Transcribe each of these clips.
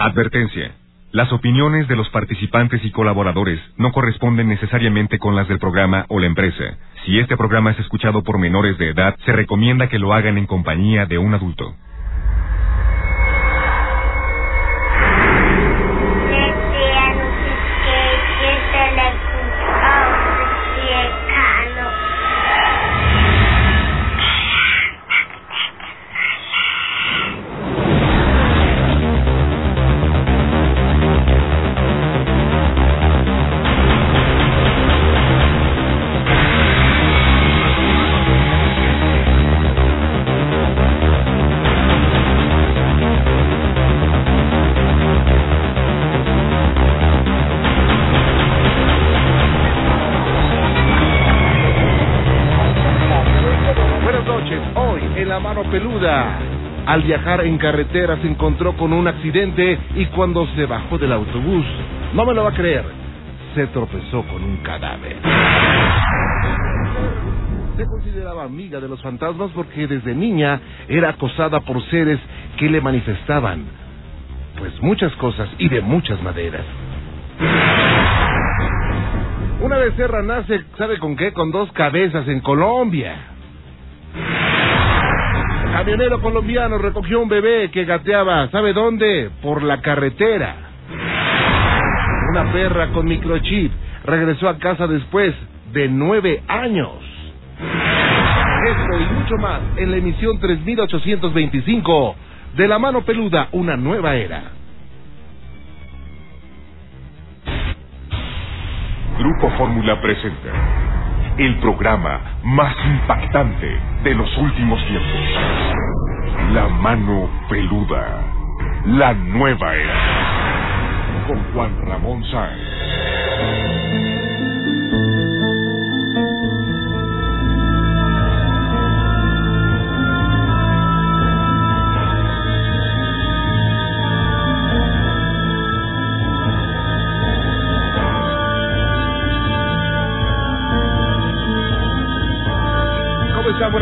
Advertencia. Las opiniones de los participantes y colaboradores no corresponden necesariamente con las del programa o la empresa. Si este programa es escuchado por menores de edad, se recomienda que lo hagan en compañía de un adulto. Al viajar en carretera se encontró con un accidente y cuando se bajó del autobús, no me lo va a creer, se tropezó con un cadáver. Se consideraba amiga de los fantasmas porque desde niña era acosada por seres que le manifestaban, pues muchas cosas y de muchas maneras. Una becerra nace, ¿sabe con qué? Con dos cabezas en Colombia. Camionero colombiano recogió un bebé que gateaba, ¿sabe dónde? Por la carretera. Una perra con microchip regresó a casa después de nueve años. Esto y mucho más en la emisión 3825 de La Mano Peluda, una nueva era. Grupo Fórmula presenta el programa más impactante de los últimos tiempos. La mano peluda. La nueva era. Con Juan Ramón Sáenz.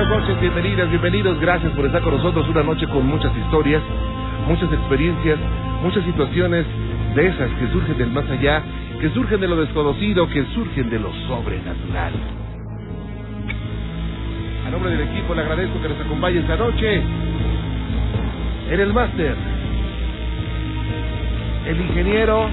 Buenas noches, bienvenidas, bienvenidos. Gracias por estar con nosotros una noche con muchas historias, muchas experiencias, muchas situaciones de esas que surgen del más allá, que surgen de lo desconocido, que surgen de lo sobrenatural. A nombre del equipo le agradezco que nos acompañe esta noche en el máster. El ingeniero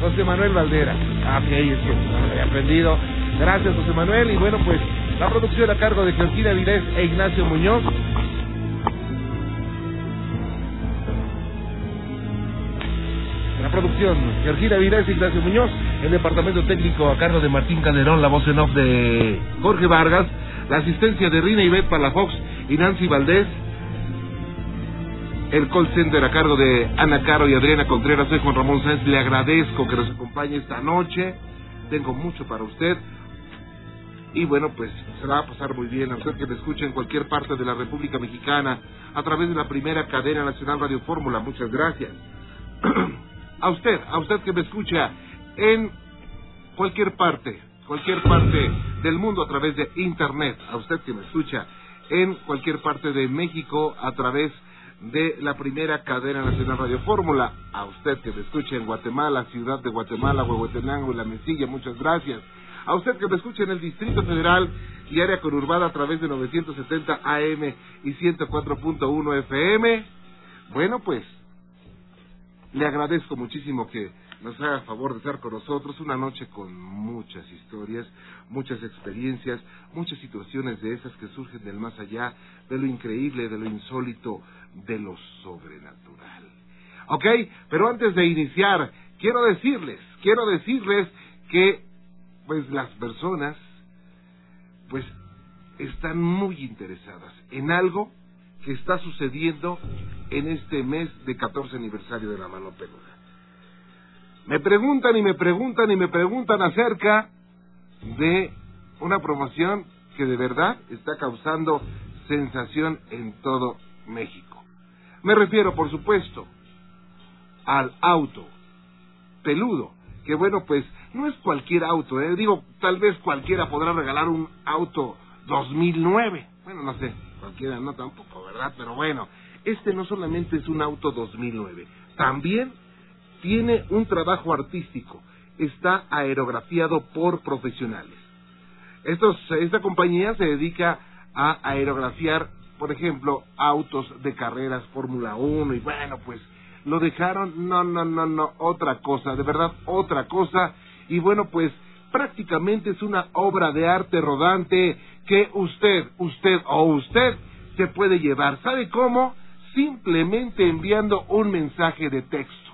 José Manuel Valdera. Ah, ok, es que no lo había aprendido. Gracias, José Manuel. Y bueno, pues la producción a cargo de Georgina Vilés e Ignacio Muñoz. La producción, Georgina Vilés e Ignacio Muñoz. El departamento técnico a cargo de Martín Calderón, la voz en off de Jorge Vargas. La asistencia de Rina Ivette Palafox y Nancy Valdés. El call center a cargo de Ana Caro y Adriana Contreras. Soy Juan Ramón Sáenz. Le agradezco que nos acompañe esta noche. Tengo mucho para usted. Y bueno, pues se va a pasar muy bien a usted que me escuche en cualquier parte de la República Mexicana a través de la primera cadena nacional Radio Fórmula. Muchas gracias. a usted, a usted que me escucha en cualquier parte, cualquier parte del mundo a través de Internet. A usted que me escucha en cualquier parte de México a través de la primera cadena nacional Radio Fórmula. A usted que me escucha en Guatemala, ciudad de Guatemala, Huehuetenango y La Mesilla, muchas gracias. A usted que me escucha en el Distrito Federal y área conurbada a través de 970 AM y 104.1 FM. Bueno, pues le agradezco muchísimo que nos haga favor de estar con nosotros una noche con muchas historias, muchas experiencias, muchas situaciones de esas que surgen del más allá, de lo increíble, de lo insólito, de lo sobrenatural. ¿Ok? Pero antes de iniciar, quiero decirles, quiero decirles que pues las personas pues están muy interesadas en algo que está sucediendo en este mes de 14 aniversario de la mano peluda. Me preguntan y me preguntan y me preguntan acerca de una promoción que de verdad está causando sensación en todo México. Me refiero, por supuesto, al auto peludo, que bueno, pues no es cualquier auto, ¿eh? digo, tal vez cualquiera podrá regalar un auto 2009, bueno, no sé, cualquiera no tampoco, ¿verdad? Pero bueno, este no solamente es un auto 2009, también tiene un trabajo artístico, está aerografiado por profesionales. Estos, esta compañía se dedica a aerografiar, por ejemplo, autos de carreras Fórmula 1 y bueno, pues lo dejaron, no, no, no, no, otra cosa, de verdad, otra cosa. Y bueno, pues prácticamente es una obra de arte rodante que usted, usted o usted se puede llevar. ¿Sabe cómo? Simplemente enviando un mensaje de texto.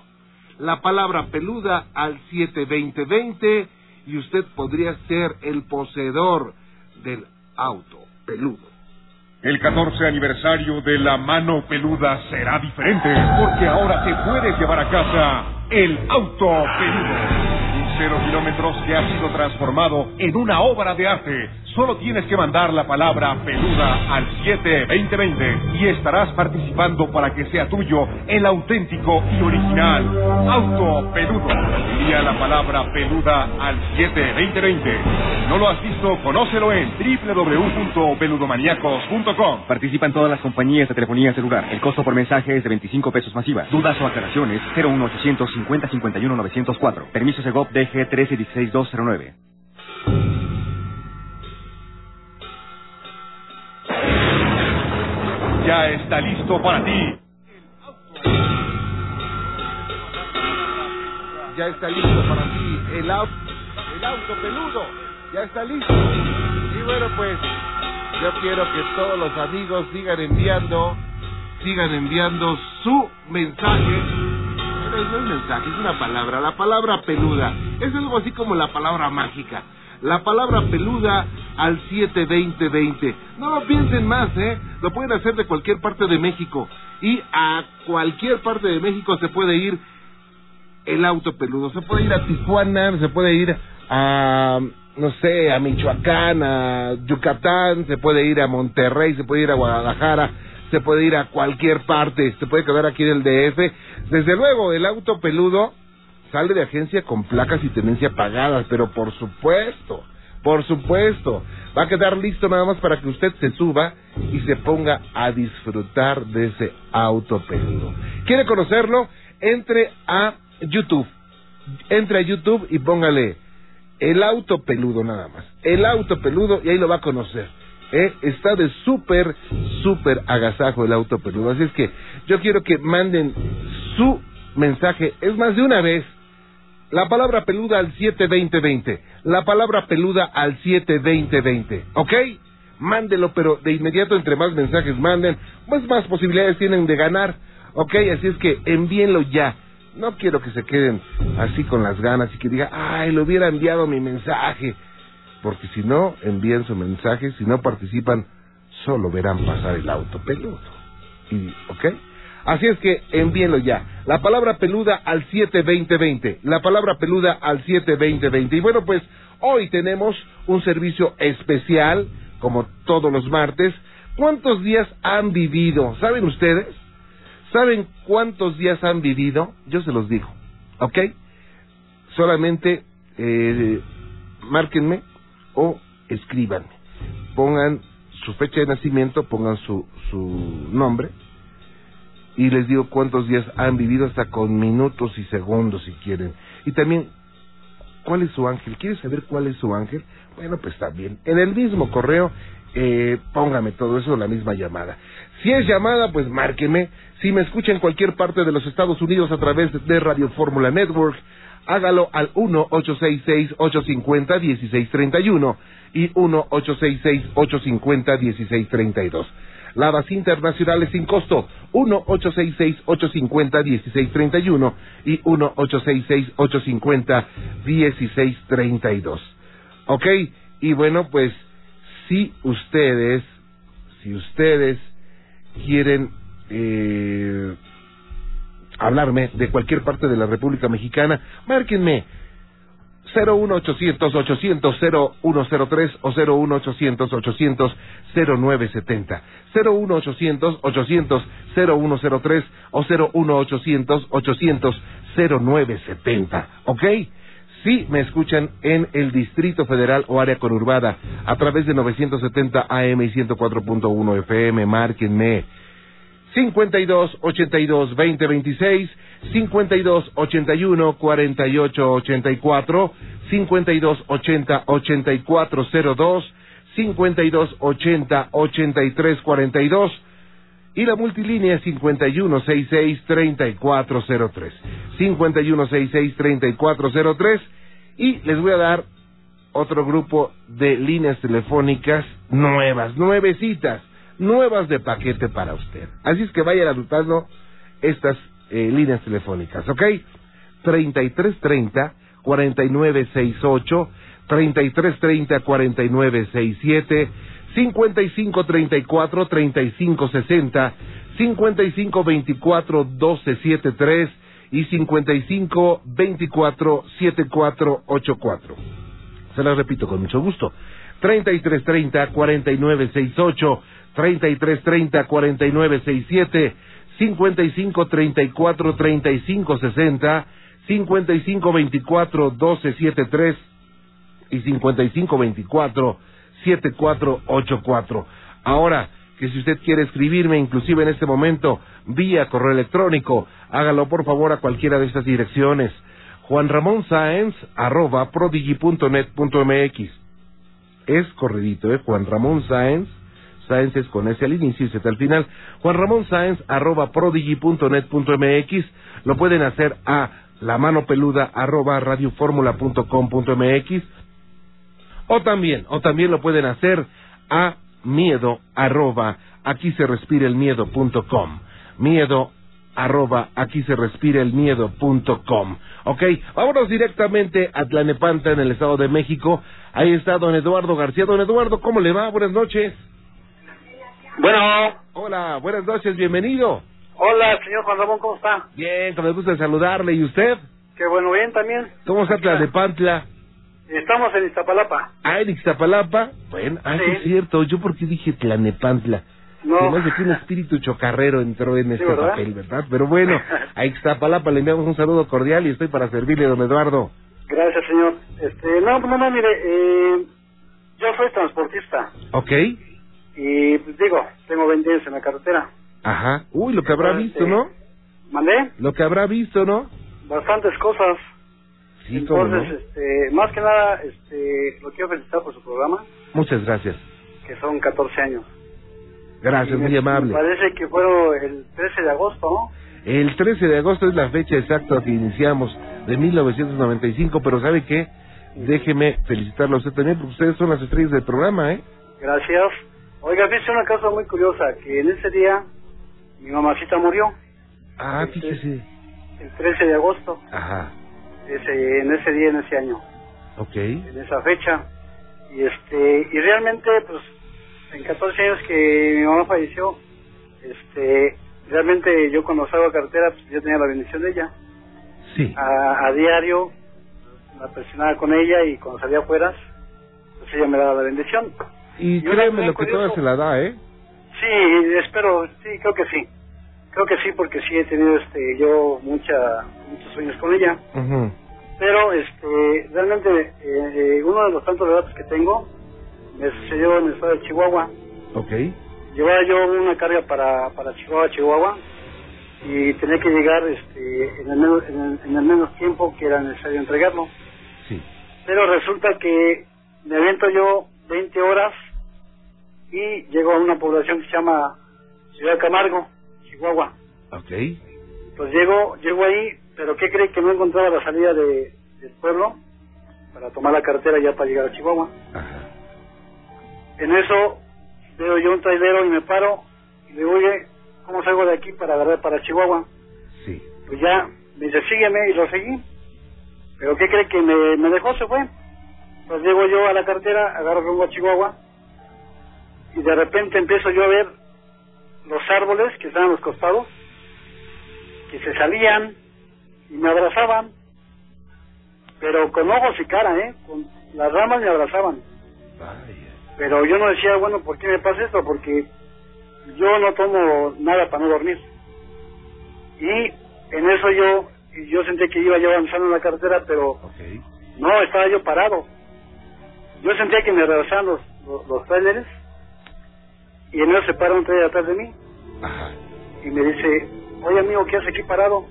La palabra peluda al 72020 y usted podría ser el poseedor del auto peludo. El 14 aniversario de la mano peluda será diferente porque ahora te puedes llevar a casa el auto peludo cero kilómetros que ha sido transformado en una obra de arte. Solo tienes que mandar la palabra peluda al 72020 y estarás participando para que sea tuyo el auténtico y original auto peludo. Envía la palabra peluda al 72020. ¿No lo has visto? Conócelo en www.peludomaniacos.com. Participan todas las compañías de telefonía celular. El costo por mensaje es de 25 pesos masiva. Dudas o aclaraciones 01800 50 51 904. Permiso Segov de g 1316209. Ya está listo para ti. Ya está listo para ti el auto, el auto peludo. Ya está listo. Y bueno, pues yo quiero que todos los amigos sigan enviando, sigan enviando su mensaje no es mensaje, es una palabra. La palabra peluda es algo así como la palabra mágica. La palabra peluda al 72020. No lo piensen más, ¿eh? Lo pueden hacer de cualquier parte de México. Y a cualquier parte de México se puede ir el auto peludo. Se puede ir a Tijuana, se puede ir a, no sé, a Michoacán, a Yucatán, se puede ir a Monterrey, se puede ir a Guadalajara se puede ir a cualquier parte, se puede quedar aquí en el DF. Desde luego, el auto peludo sale de agencia con placas y tenencia pagadas, pero por supuesto, por supuesto, va a quedar listo nada más para que usted se suba y se ponga a disfrutar de ese auto peludo. ¿Quiere conocerlo? Entre a YouTube. Entre a YouTube y póngale el auto peludo nada más. El auto peludo y ahí lo va a conocer. ¿Eh? está de súper, súper agasajo el auto peludo. Así es que yo quiero que manden su mensaje, es más de una vez, la palabra peluda al 72020, la palabra peluda al 72020, ¿ok? Mándelo, pero de inmediato entre más mensajes manden, pues más posibilidades tienen de ganar, ¿ok? Así es que envíenlo ya. No quiero que se queden así con las ganas y que diga, ay, le hubiera enviado mi mensaje porque si no envían su mensaje, si no participan, solo verán pasar el auto peludo. Y, ¿Ok? Así es que envíenlo ya. La palabra peluda al 72020. La palabra peluda al 72020. Y bueno, pues hoy tenemos un servicio especial, como todos los martes. ¿Cuántos días han vivido? ¿Saben ustedes? ¿Saben cuántos días han vivido? Yo se los digo. ¿Ok? Solamente eh, márquenme o escriban. Pongan su fecha de nacimiento, pongan su, su nombre y les digo cuántos días han vivido hasta con minutos y segundos si quieren. Y también, ¿cuál es su ángel? ¿Quieres saber cuál es su ángel? Bueno, pues también. En el mismo correo, eh, póngame todo eso en la misma llamada. Si es llamada, pues márqueme. Si me escucha en cualquier parte de los Estados Unidos a través de Radio Fórmula Network, hágalo al 1-866-850-1631 y 1-866-850-1632. Lavas internacionales sin costo, 1-866-850-1631 y 1-866-850-1632. ¿Ok? Y bueno, pues si ustedes, si ustedes quieren eh, hablarme de cualquier parte de la República Mexicana, márquenme 01800 800 0103 o 01800 800 0970 01800 800 0103 o 01800 800 0970 ¿ok? Si me escuchan en el Distrito Federal o área conurbada a través de 970 AM y 104.1 FM, márquenme 52 82 20 26, 52 81 48 84, 52 80 84 02, 52 80 83 42 y la multilínea 5166 3403. 5166 3403 y les voy a dar otro grupo de líneas telefónicas nuevas, nuevecitas, nuevas de paquete para usted. Así es que vayan anotando estas eh, líneas telefónicas, ¿ok? 3330 4968 3330 4967 5534 3560 5524 1273 y 5524 7484. Se las repito con mucho gusto. 3330 4968 3330 4967 5534 3560 5524 1273 y 5524 7484. Ahora, que si usted quiere escribirme, inclusive en este momento, vía correo electrónico, hágalo por favor a cualquiera de estas direcciones. Juan Ramón Sáenz, arroba prodigy.net.mx. Es corredito, ¿eh? Juan Ramón Sáenz, Sáenz con S al inicio y Z al final. Juan Ramón Sáenz, arroba prodigy.net.mx. Lo pueden hacer a la mano peluda, arroba radioformula.com.mx. O también, o también lo pueden hacer a miedo, arroba, aquí se respira el miedo.com. Miedo, arroba, aquí se respira el miedo.com. Ok, vámonos directamente a Tlanepanta en el Estado de México. Ahí está don Eduardo García. Don Eduardo, ¿cómo le va? Buenas noches. Bueno. Hola, buenas noches, bienvenido. Hola, señor Juan Ramón, ¿cómo está? Bien, con el gusto de saludarle. ¿Y usted? Qué bueno, bien también. ¿Cómo está Tlanepantla? Estamos en Iztapalapa. Ah, en Iztapalapa. Bueno, ah, sí. es cierto. Yo porque dije Tlanepantla. No. Se me que un espíritu chocarrero entró en este ¿verdad? papel, ¿verdad? Pero bueno, a Ixtapalapa le enviamos un saludo cordial y estoy para servirle, don Eduardo. Gracias, señor. Este, no, no, no, mire, eh, yo soy transportista ¿Ok? Y pues digo, tengo 20 años en la carretera. Ajá. Uy, lo que habrá Entonces, visto, ¿no? ¿Mandé? Lo que habrá visto, ¿no? Bastantes cosas. Sí, cómo no. Entonces, este, más que nada, este, lo quiero felicitar por su programa, Muchas gracias. que son 14 años. Gracias, Y muy me- amable. Me parece que fueron el 13 de agosto, ¿no? El 13 de agosto es la fecha exacta que iniciamos de 1995, pero ¿sabe qué? Déjeme felicitarlo a usted también, porque ustedes son las estrellas del programa, ¿eh? Gracias. Oiga, viste una cosa muy curiosa, que en ese día mi mamacita murió, Ah, Este- fíjese. el 13 de agosto, Ajá. ese, en ese día, en ese año, Ok. en esa fecha. Y este y realmente, pues, en 14 años que mi mamá falleció, este realmente yo cuando salgo a carretera, pues yo tenía la bendición de ella. Sí. A, a diario, la presionaba con ella y cuando salía afuera, pues ella me daba la bendición. Y yo créeme lo que toda se la da, ¿eh? Sí, espero, sí, creo que sí. Creo que sí, porque sí he tenido este yo mucha, muchos sueños con ella. Ujú. Pero este realmente eh, eh, uno de los tantos relatos que tengo me sucedió en el estado de Chihuahua. Ok. Llevaba yo una carga para, para Chihuahua, Chihuahua, y tenía que llegar este, en, el menos, en, el, en el menos tiempo que era necesario entregarlo. Sí. Pero resulta que me aviento yo 20 horas y llego a una población que se llama Ciudad Camargo, Chihuahua. Ok. Pues llego, llego ahí, pero ¿qué cree que no encontraba la salida de, del pueblo para tomar la carretera ya para llegar a Chihuahua? Ajá. En eso veo yo un trailero y me paro y le digo, oye, ¿cómo salgo de aquí para agarrar para Chihuahua? Sí. Pues ya, me dice, sígueme y lo seguí. Pero ¿qué cree que me, me dejó? Se fue. Pues llego yo a la carretera, agarro rumbo a Chihuahua y de repente empiezo yo a ver los árboles que estaban a los costados, que se salían y me abrazaban, pero con ojos y cara, ¿eh? Con las ramas me abrazaban. Vaya. Pero yo no decía, bueno, ¿por qué me pasa esto? Porque yo no tomo nada para no dormir. Y en eso yo, yo sentí que iba yo avanzando en la carretera, pero no, estaba yo parado. Yo sentía que me rebasaban los, los, los trailers y en eso se para un trailer atrás de mí. Ajá. y me dice, oye amigo, ¿qué haces aquí parado?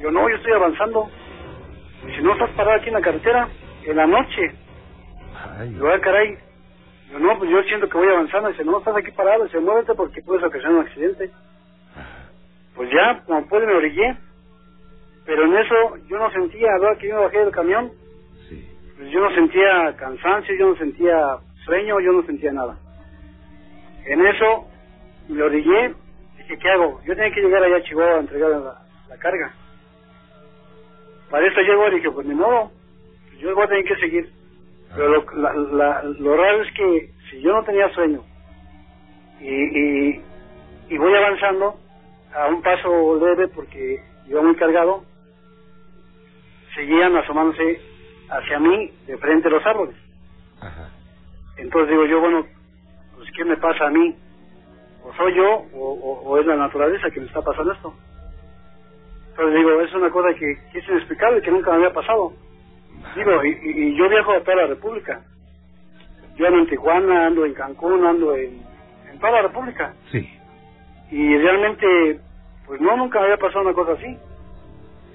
Yo no, yo estoy avanzando. Y si no estás parado aquí en la carretera, en la noche. Ay, Yo, ah, caray. Yo no, pues yo siento que voy avanzando. Dice, no, estás aquí parado. Dice, muévete porque puedes ocasionar un accidente. Pues ya, como puede, me orillé. Pero en eso yo no sentía, hora que yo me bajé del camión, sí. pues yo no sentía cansancio, yo no sentía sueño, yo no sentía nada. En eso me orillé, dije, ¿qué hago? Yo tenía que llegar allá a Chihuahua a entregar la, la carga. Para eso llego y dije, pues ni modo, yo voy a tener que seguir. Pero lo, la- la- lo raro es que si yo no tenía sueño y, y, y voy avanzando a un paso leve porque iba muy cargado, seguían asomándose hacia mí de frente a los árboles. Ajá. Entonces digo yo, bueno, ¿qué me pasa a mí? ¿O soy yo o, o- o es la naturaleza que me está pasando esto? Entonces digo, es una cosa que, que es inexplicable, que nunca me había pasado. Digo, y, y- yo viajo a toda la República. Yo ando en Tijuana, ando en Cancún, ando en, en toda la República. Sí. Y realmente, pues no, nunca me había pasado una cosa así.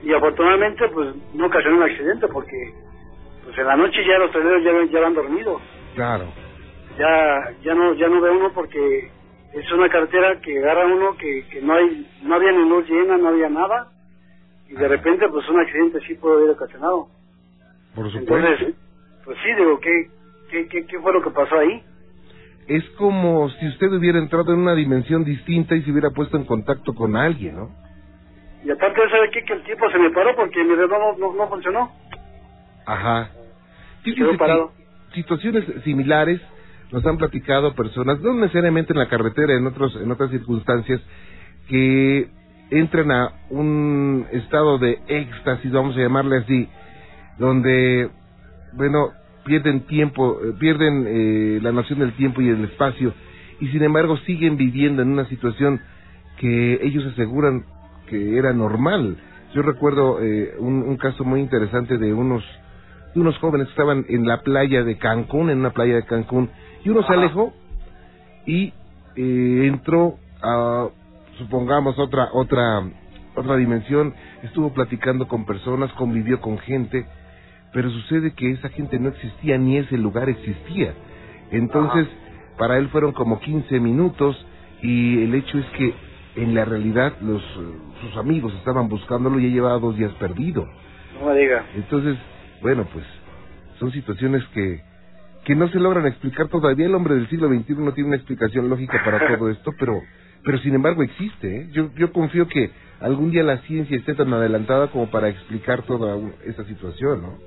Y afortunadamente, pues no ocasionó un accidente porque pues en la noche ya los traileros ya, ya van dormidos Claro. Ya ya no ya no ve uno porque es una carretera que agarra uno que, que no hay no había ni luz llena no había nada y de repente pues un accidente sí puede haber ocasionado Por supuesto. entonces pues sí digo qué qué qué, qué fue lo que pasó ahí es como si usted hubiera entrado en una dimensión distinta y se hubiera puesto en contacto con alguien, ¿no? y aparte de saber que el tiempo se me paró porque mi reloj no, no, no funcionó Ajá. Fíjese parado. situaciones similares nos han platicado personas, no necesariamente en la carretera, en otros, en otras circunstancias, que entran a un estado de éxtasis, vamos a llamarle así, donde, bueno, pierden tiempo, eh, pierden eh, la noción del tiempo y del espacio, y sin embargo siguen viviendo en una situación que ellos aseguran que era normal. Yo recuerdo eh, un, un caso muy interesante de unos de unos jóvenes que estaban en la playa de Cancún, en una playa de Cancún, y uno se alejó y eh, entró a, supongamos, otra, otra, otra dimensión, estuvo platicando con personas, convivió con gente, pero sucede que esa gente no existía ni ese lugar existía. Entonces, para él fueron como 15 minutos y el hecho es que en la realidad los sus amigos estaban buscándolo y ya llevaba dos días perdido. no me diga Entonces, bueno, pues son situaciones que, que no se logran explicar todavía. El hombre del siglo XXI no tiene una explicación lógica para todo esto, pero, pero sin embargo existe. ¿eh? Yo, yo confío que algún día la ciencia esté tan adelantada como para explicar toda esta situación, ¿no?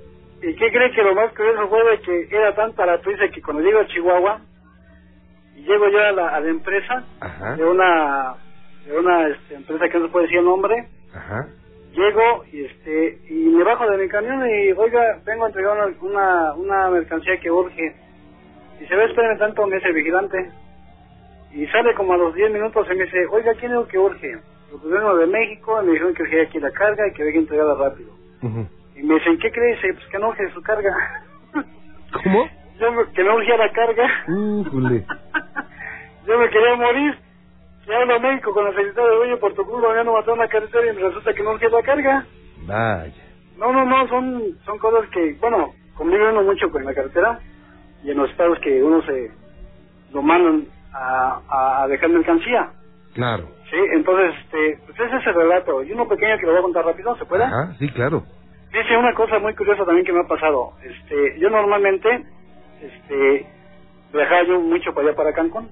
¿Y qué cree que lo más curioso fue de que era tanta la prisa que cuando llego a Chihuahua y llego yo a la, a la empresa Ajá, de una de una este, empresa que no se puede decir el nombre ajá, llego y este y me bajo de mi camión y oiga vengo a entregar una una, una mercancía que urge y se ve espérame tanto me dice vigilante. Y sale como a los 10 minutos y me dice oiga quién es lo que urge lo que vengo de México y me dijeron que urgía aquí la carga y que había que entregarla rápido y me dicen ¿qué crees? Y, pues que no urge su carga ¿Cómo? yo me- que no urgía la carga. Yo me quería morir y hablo a México con la secretaria de oye por tu culpa matado en la carretera y resulta que no urgía la carga Vaya. No, no, no, son, son cosas que, bueno, convive uno mucho con la carretera y en los estados que uno se lo mandan a, a, dejar mercancía. Claro. Sí, entonces, este, pues ese es el relato. Y uno pequeño que lo voy a contar rápido, ¿se puede? Ajá, sí, claro. Dice una cosa muy curiosa también que me ha pasado. Este, yo normalmente, este, viajaba yo mucho para allá para Cancún.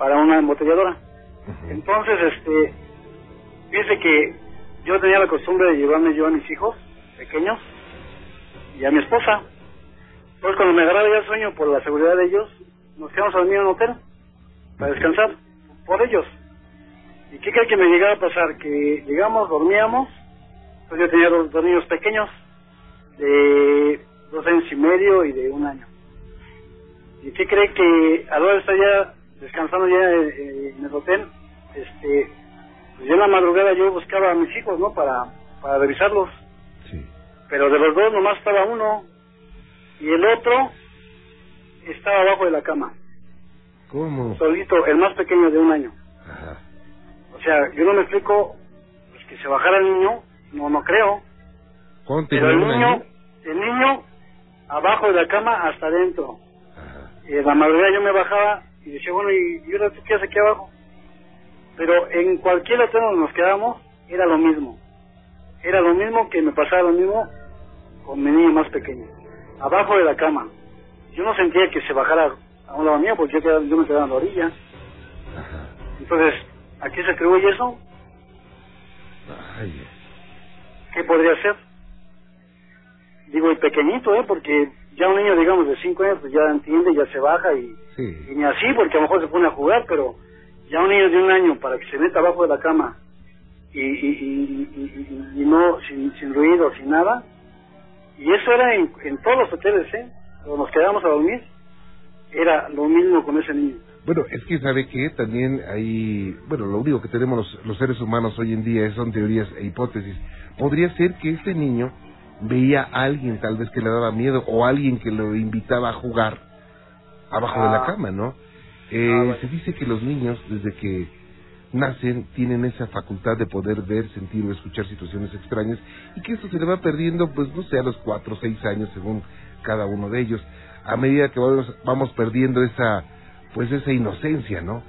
Para una embotelladora. Entonces, este, dice que yo tenía la costumbre de llevarme yo a mis hijos pequeños y a mi esposa. Entonces, cuando me agarraba ya sueño por la seguridad de ellos, nos quedamos a dormir en un hotel para descansar por ellos. ¿Y qué cree que me llegaba a pasar? Que llegamos, dormíamos, pues yo tenía dos, dos niños pequeños de dos años y medio y de un año. ¿Y qué cree que a la hora de estar ya descansando ya eh, en el hotel, este, pues yo en la madrugada yo buscaba a mis hijos, ¿no? Para, para revisarlos. Sí. Pero de los dos nomás estaba uno y el otro estaba abajo de la cama, ¿Cómo? solito, el más pequeño de un año. Ajá. O sea, yo no me explico pues, que se bajara el niño, no, no creo. ¿Cuándo Pero el niño, año? el niño, abajo de la cama hasta adentro. Y en la madrugada yo me bajaba y decía, bueno, ¿y, y ahora tú qué haces aquí abajo? Pero en cualquier hotel donde nos quedábamos, era lo mismo. Era lo mismo que me pasaba lo mismo con mi niño más pequeño. Abajo de la cama. Yo no sentía que se bajara a un lado mío porque yo, quedaba- yo me quedaba en la orilla. Entonces, ¿a qué se atribuye eso? ¿Qué podría ser? Digo, el pequeñito, ¿eh? Porque ya un niño, digamos, de 5 años, pues ya entiende, ya se baja y, sí. y ni así, porque a lo mejor se pone a jugar, pero ya un niño de un año, para que se meta abajo de la cama y, y, y, y- y- y no, sin, sin ruido, sin nada, y eso era en, en todos los hoteles, ¿eh? Cuando nos quedábamos a dormir, era lo mismo con ese niño. Bueno, es que sabe que también hay, bueno, lo único que tenemos los, los seres humanos hoy en día son teorías e hipótesis. Podría ser que este niño veía a alguien tal vez que le daba miedo o alguien que lo invitaba a jugar abajo de la Ah. cama, ¿no? Eh, Ah, bueno. Se dice que los niños desde que nacen tienen esa facultad de poder ver, sentir o escuchar situaciones extrañas y que esto se le va perdiendo, pues no sé, a los cuatro o seis años según cada uno de ellos, a medida que vamos, vamos perdiendo esa, pues esa inocencia, ¿no?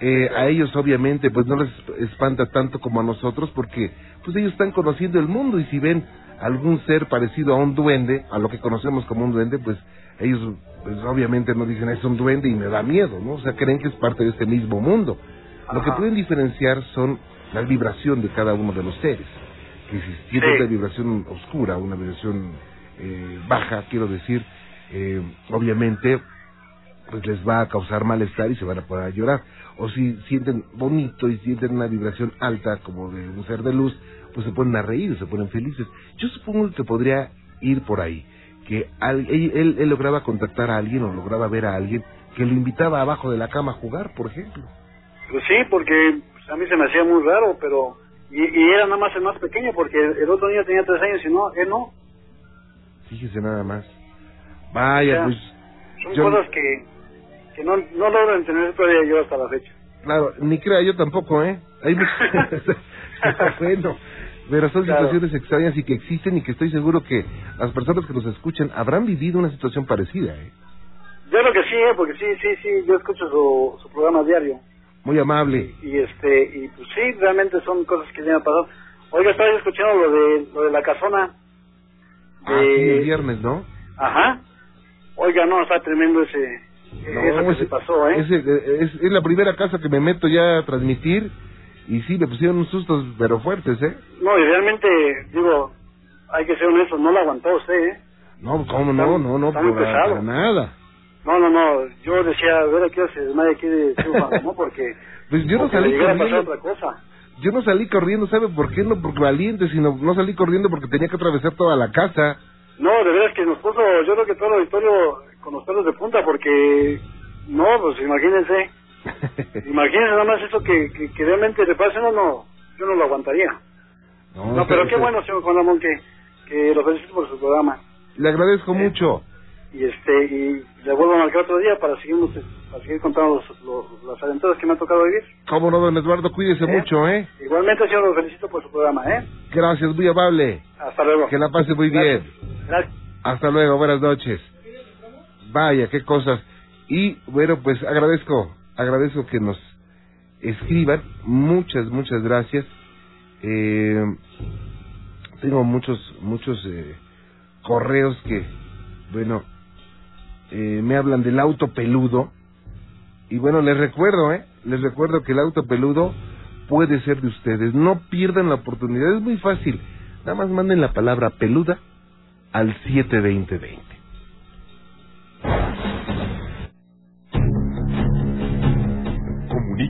Eh, a ellos obviamente pues no les espanta tanto como a nosotros porque pues ellos están conociendo el mundo y si ven algún ser parecido a un duende, a lo que conocemos como un duende, pues ellos pues obviamente no dicen es un duende y me da miedo, ¿no? O sea, creen que es parte de este mismo mundo. Lo que pueden diferenciar son la vibración de cada uno de los seres. Que si tiene Sí. una vibración oscura, una vibración eh, baja, quiero decir, eh, obviamente pues les va a causar malestar y se van a poner a llorar. O si sienten bonito y sienten una vibración alta como de un ser de luz, pues se ponen a reír, se ponen felices. Yo supongo que podría ir por ahí, que al- él, él- él lograba contactar a alguien o lograba ver a alguien que lo invitaba abajo de la cama a jugar, por ejemplo. Pues sí, porque pues, a mí se me hacía muy raro, pero... Y, y era nada más el más pequeño, porque el, el otro niño tenía tres años y no, él no. Fíjese nada más. Vaya, Ya. pues, Son Yo- cosas que, que no, no logro entender todavía yo hasta la fecha. claro, ni crea yo tampoco, ¿eh? Hay muchas... bueno, pero son Claro. situaciones extrañas y que existen y que estoy seguro que las personas que nos escuchan habrán vivido una situación parecida, ¿eh? Yo creo que sí, ¿eh? porque sí, sí, sí, yo escucho su, su programa diario. Muy amable. Y este y pues sí, realmente son cosas que me han pasado. Oiga, estaba escuchando lo de, lo de la casona. Ah, sí, de- el viernes, ¿no? Ajá. Oiga, no, está tremendo ese... No, eso que ese- se pasó, ¿eh? ese, es, es la primera casa que me meto ya a transmitir y sí, me pusieron unos sustos, pero fuertes, ¿eh? No, y realmente, digo, hay que ser honestos, no lo aguantó usted, ¿eh? No, ¿cómo no? No, no, muy para, para nada. No, no, no, yo decía, a ver a qué hora se desmaya aquí de Silva, ¿no? Porque... Pues yo no porque salí le corriendo. otra cosa. Yo no salí corriendo, ¿sabe por qué? No por valiente, sino no salí corriendo porque tenía que atravesar toda la casa. No, de veras que nos puso, yo creo que todo el auditorio con los pelos de punta, porque, no, pues imagínense, imagínense nada más eso que, que, que realmente le pase, no, no, yo no lo aguantaría. No, pero qué bueno, señor Juan Ramón, que, que lo felicito por su programa. Le agradezco Eh, mucho. Y este, y le vuelvo a marcar otro día para seguir, para seguir contando los, los- las aventuras que me ha tocado vivir. Cómo no, don Eduardo, cuídese ¿Eh? mucho, ¿eh? Igualmente, señor, lo felicito por su programa, ¿eh? Gracias, muy amable. Hasta luego. Que la pase muy bien. Gracias. Hasta luego, buenas noches. Vaya, qué cosas. Y bueno, pues agradezco, agradezco que nos escriban. Muchas, muchas gracias. Eh, tengo muchos, muchos eh, correos que, bueno, eh, me hablan del auto peludo. Y bueno, les recuerdo, ¿eh? Les recuerdo que el auto peludo puede ser de ustedes. No pierdan la oportunidad, es muy fácil. Nada más manden la palabra peluda al 72020.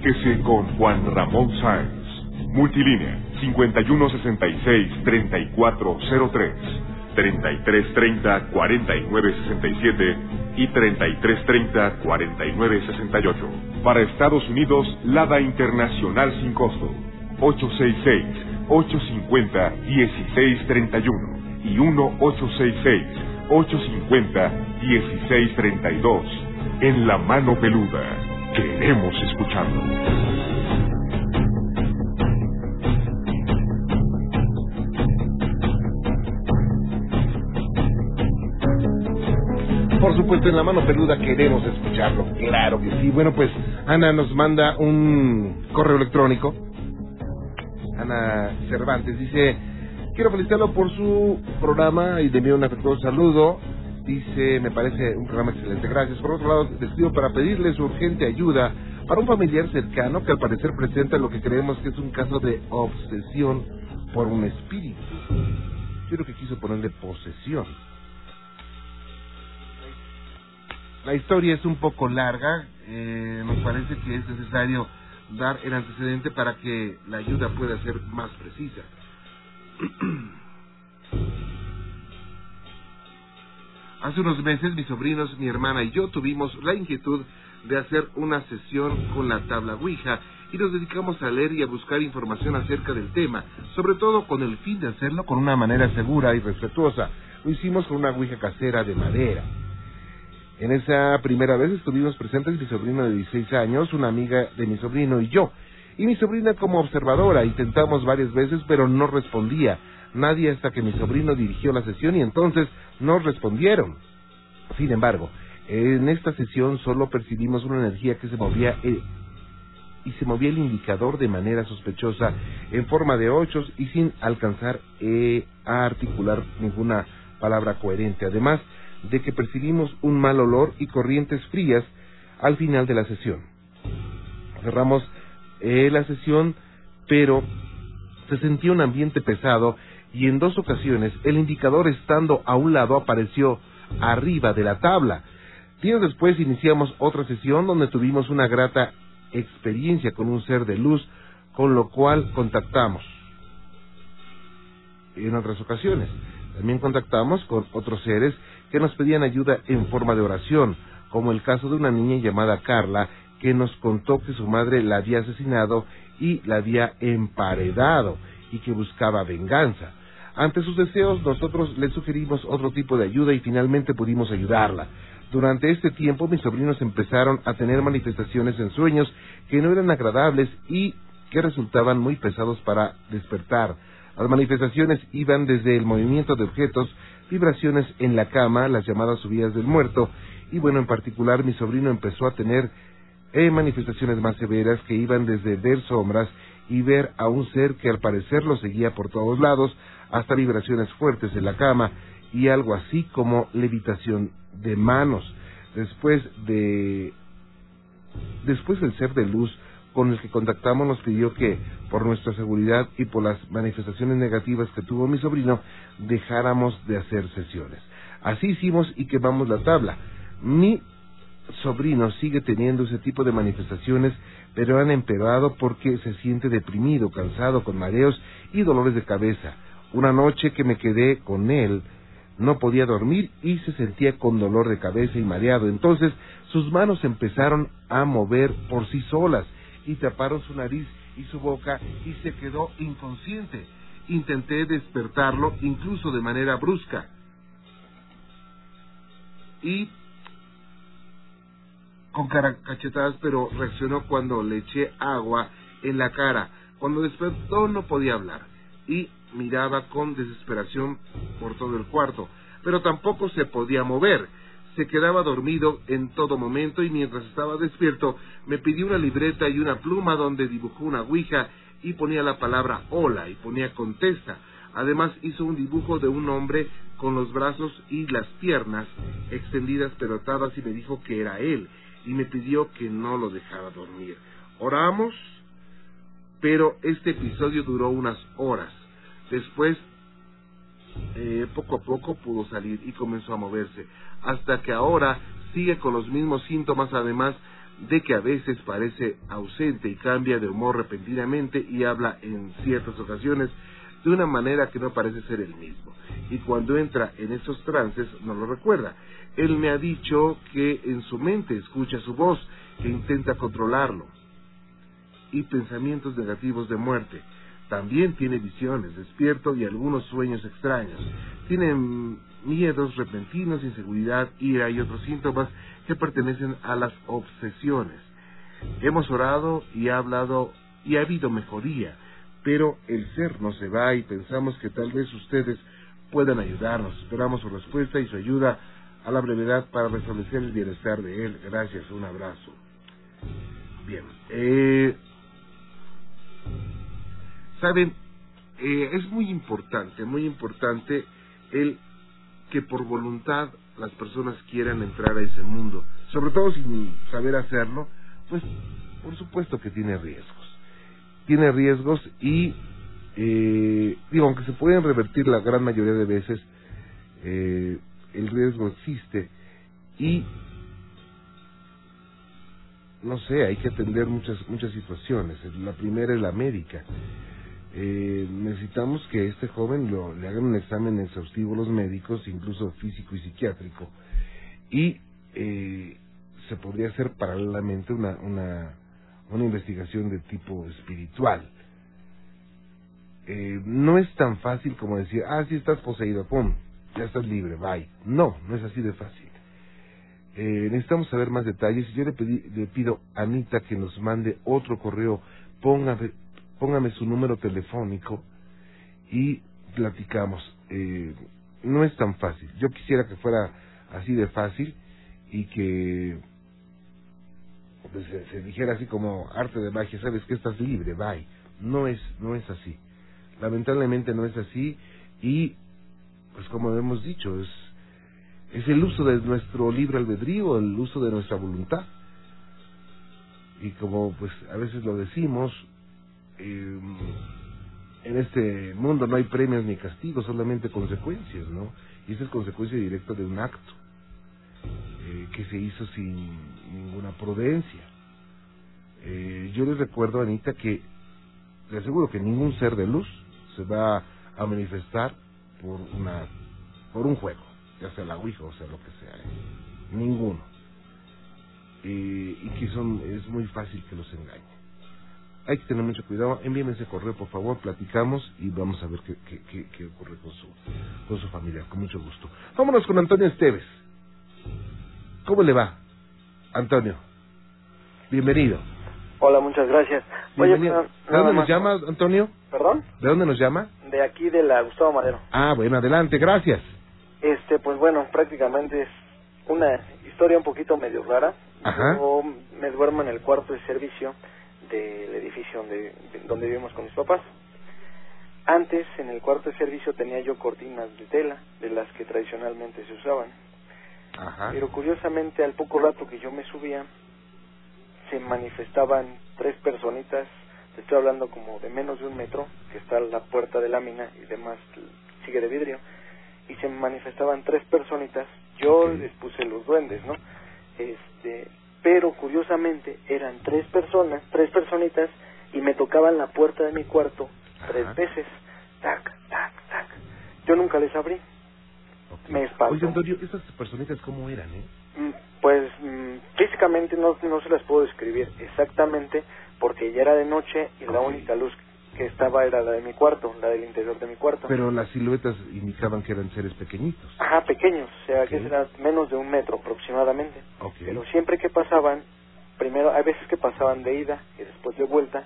Comuníquese con Juan Ramón Sáenz. Multilínea 5166-3403, 3330-4967 y 3330-4968. Para Estados Unidos, Lada Internacional sin costo. 866-850-1631 y 1-866-850-1632. En la mano peluda. Queremos escucharlo. Por supuesto, en la mano peluda queremos escucharlo. Claro que sí. Bueno, pues Ana nos manda un correo electrónico. Ana Cervantes dice, quiero felicitarlo por su programa y le envío un afectuoso saludo Dice, me parece un programa excelente. Gracias. Por otro lado, les pido para pedirle su urgente ayuda para un familiar cercano que al parecer presenta lo que creemos que es un caso de obsesión por un espíritu. Yo creo que quiso ponerle posesión. La historia es un poco larga, eh, nos parece que es necesario dar el antecedente para que la ayuda pueda ser más precisa. Hace unos meses mis sobrinos, mi hermana y yo tuvimos la inquietud de hacer una sesión con la tabla Ouija y nos dedicamos a leer y a buscar información acerca del tema, sobre todo con el fin de hacerlo con una manera segura y respetuosa. Lo hicimos con una Ouija casera de madera. En esa primera vez estuvimos presentes mi sobrino de 16 años, una amiga de mi sobrino y yo. Y mi sobrina como observadora. Intentamos varias veces, pero no respondía. Nadie hasta que mi sobrino dirigió la sesión y entonces nos respondieron. Sin embargo, en esta sesión solo percibimos una energía que se movía eh, y se movía el indicador de manera sospechosa en forma de ochos y sin alcanzar eh, a articular ninguna palabra coherente. Además, de que percibimos un mal olor y corrientes frías al final de la sesión. Cerramos eh, la sesión, pero se sentía un ambiente pesado y en dos ocasiones el indicador estando a un lado apareció arriba de la tabla. Días después iniciamos otra sesión donde tuvimos una grata experiencia con un ser de luz, con lo cual contactamos en otras ocasiones. También contactamos con otros seres que nos pedían ayuda en forma de oración, como el caso de una niña llamada Carla, que nos contó que su madre la había asesinado y la había emparedado y que buscaba venganza. Ante sus deseos, nosotros le sugerimos otro tipo de ayuda y finalmente pudimos ayudarla. Durante este tiempo, mis sobrinos empezaron a tener manifestaciones en sueños que no eran agradables y que resultaban muy pesados para despertar. Las manifestaciones iban desde el movimiento de objetos, vibraciones en la cama, las llamadas subidas del muerto, y bueno, en particular mi sobrino empezó a tener eh, manifestaciones más severas que iban desde ver sombras y ver a un ser que al parecer lo seguía por todos lados, hasta vibraciones fuertes en la cama y algo así como levitación de manos. Después de después del ser de luz con el que contactamos nos pidió que, por nuestra seguridad y por las manifestaciones negativas que tuvo mi sobrino, dejáramos de hacer sesiones. Así hicimos y quemamos la tabla. Mi sobrino sigue teniendo ese tipo de manifestaciones, pero han empeorado porque se siente deprimido, cansado, con mareos y dolores de cabeza. Una noche que me quedé con él, no podía dormir y se sentía con dolor de cabeza y mareado. Entonces sus manos empezaron a mover por sí solas y taparon su nariz y su boca y se quedó inconsciente. Intenté despertarlo incluso de manera brusca. Y con cachetadas, pero reaccionó cuando le eché agua en la cara. Cuando despertó no podía hablar y miraba con desesperación por todo el cuarto, pero tampoco se podía mover se quedaba dormido en todo momento y mientras estaba despierto me pidió una libreta y una pluma donde dibujó una ouija y ponía la palabra hola y ponía contesta. Además hizo un dibujo de un hombre con los brazos y las piernas extendidas pero atadas y me dijo que era él y me pidió que no lo dejara dormir. Oramos, pero este episodio duró unas horas. Después eh, poco a poco pudo salir y comenzó a moverse, hasta que ahora sigue con los mismos síntomas, además de que a veces parece ausente y cambia de humor repentinamente y habla en ciertas ocasiones de una manera que no parece ser el mismo. Y cuando entra en esos trances no lo recuerda. Él me ha dicho que en su mente escucha su voz, que intenta controlarlo. Y pensamientos negativos de muerte. También tiene visiones, despierto y algunos sueños extraños. Tiene miedos repentinos, inseguridad, ira y otros síntomas que pertenecen a las obsesiones. Hemos orado y ha hablado y ha habido mejoría, pero el ser no se va y pensamos que tal vez ustedes puedan ayudarnos. Esperamos su respuesta y su ayuda a la brevedad para restablecer el bienestar de él. Gracias, un abrazo. Bien. Eh, Saben, eh, es muy importante, muy importante el que por voluntad las personas quieran entrar a ese mundo, sobre todo sin saber hacerlo, pues por supuesto que tiene riesgos. Tiene riesgos y, eh, digo, aunque se pueden revertir la gran mayoría de veces, eh, el riesgo existe y no sé, hay que atender muchas muchas situaciones. La primera es la médica. Eh, necesitamos que este joven lo, le hagan un examen exhaustivo los médicos, incluso físico y psiquiátrico, y eh, se podría hacer paralelamente una, una, una investigación de tipo espiritual. Eh, no es tan fácil como decir, ah, si estás poseído, pum, ya estás libre, bye. No, no es así de fácil. Eh, necesitamos saber más detalles. Yo le, pedí, le pido a Anita que nos mande otro correo. Póngame, póngame su número telefónico y platicamos. Eh, no es tan fácil. Yo quisiera que fuera así de fácil y que se, dijera así como arte de magia, sabes que estás libre, bye. No es, no es así. Lamentablemente no es así y pues como hemos dicho, es, es el uso de nuestro libre albedrío, el uso de nuestra voluntad. Y como pues a veces lo decimos, eh, en este mundo no hay premios ni castigos, solamente consecuencias, ¿no? Y esa es consecuencia directa de un acto que se hizo sin ninguna prudencia. Eh, yo les recuerdo, Anita, que le aseguro que ningún ser de luz se va a manifestar por una por un juego, ya sea la Ouija o sea lo que sea, ¿eh? ninguno. y que son es muy fácil que los engañen hay que tener mucho cuidado. Envíenme ese correo, por favor, platicamos y vamos a ver qué, qué, qué, qué ocurre con su, con su familia, con mucho gusto. Vámonos con Antonio Esteves. ¿Cómo le va, Antonio? Bienvenido. Hola, muchas gracias. Bienvenido. Oye, ¿De dónde nos llama, Antonio? ¿Perdón? ¿De dónde nos llama? De aquí, de la Gustavo Madero. Ah, bueno, adelante, gracias. Este, pues bueno, prácticamente es una historia un poquito medio rara. Ajá. Yo me duermo en el cuarto de servicio del edificio donde, donde vivimos con mis papás. Antes, en el cuarto de servicio tenía yo cortinas de tela, de las que tradicionalmente se usaban. Ajá. Pero curiosamente, al poco rato que yo me subía, se manifestaban tres personitas, te estoy hablando como de menos de un metro, que está la puerta de lámina y demás sigue de vidrio, y se manifestaban tres personitas, yo les puse los duendes, ¿no? Este, pero curiosamente eran tres personas, tres personitas, y me tocaban la puerta de mi cuarto tres veces, tac, tac, tac. Yo nunca les abrí. Ok. Me espantó. Oye, Antonio, ¿esas personitas cómo eran, eh? Mm, Pues mm, físicamente no, no se las puedo describir exactamente porque ya era de noche y la Ok. única luz que estaba era la de mi cuarto, la del interior de mi cuarto. Pero las siluetas indicaban que eran seres pequeñitos. Ajá, pequeños, o sea, que Ok. será menos de un metro aproximadamente. Ok. Pero siempre que pasaban, primero, hay veces que pasaban de ida y después de vuelta,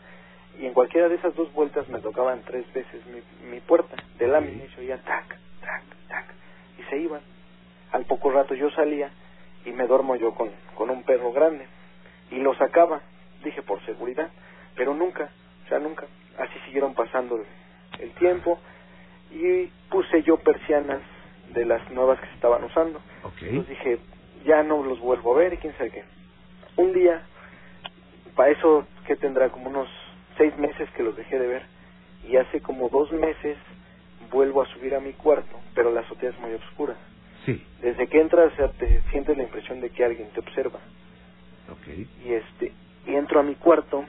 y en cualquiera de esas dos vueltas me tocaban tres veces mi, mi puerta de lámina y se oía tac, tac, tac, y se iban. Al poco rato yo salía y me duermo yo con, con un perro grande y lo sacaba, dije por seguridad, pero nunca, o sea, nunca. Así siguieron pasando el, el tiempo y puse yo persianas de las nuevas que se estaban usando. Ok. Entonces dije, ya no los vuelvo a ver y quién sabe qué. Un día, para eso que tendrá como unos seis meses que los dejé de ver, y hace como dos meses vuelvo a subir a mi cuarto, pero la azotea es muy oscura. Sí. Desde que entras o sea, te sientes la impresión de que alguien te observa. Ok. Y este, y entro a mi cuarto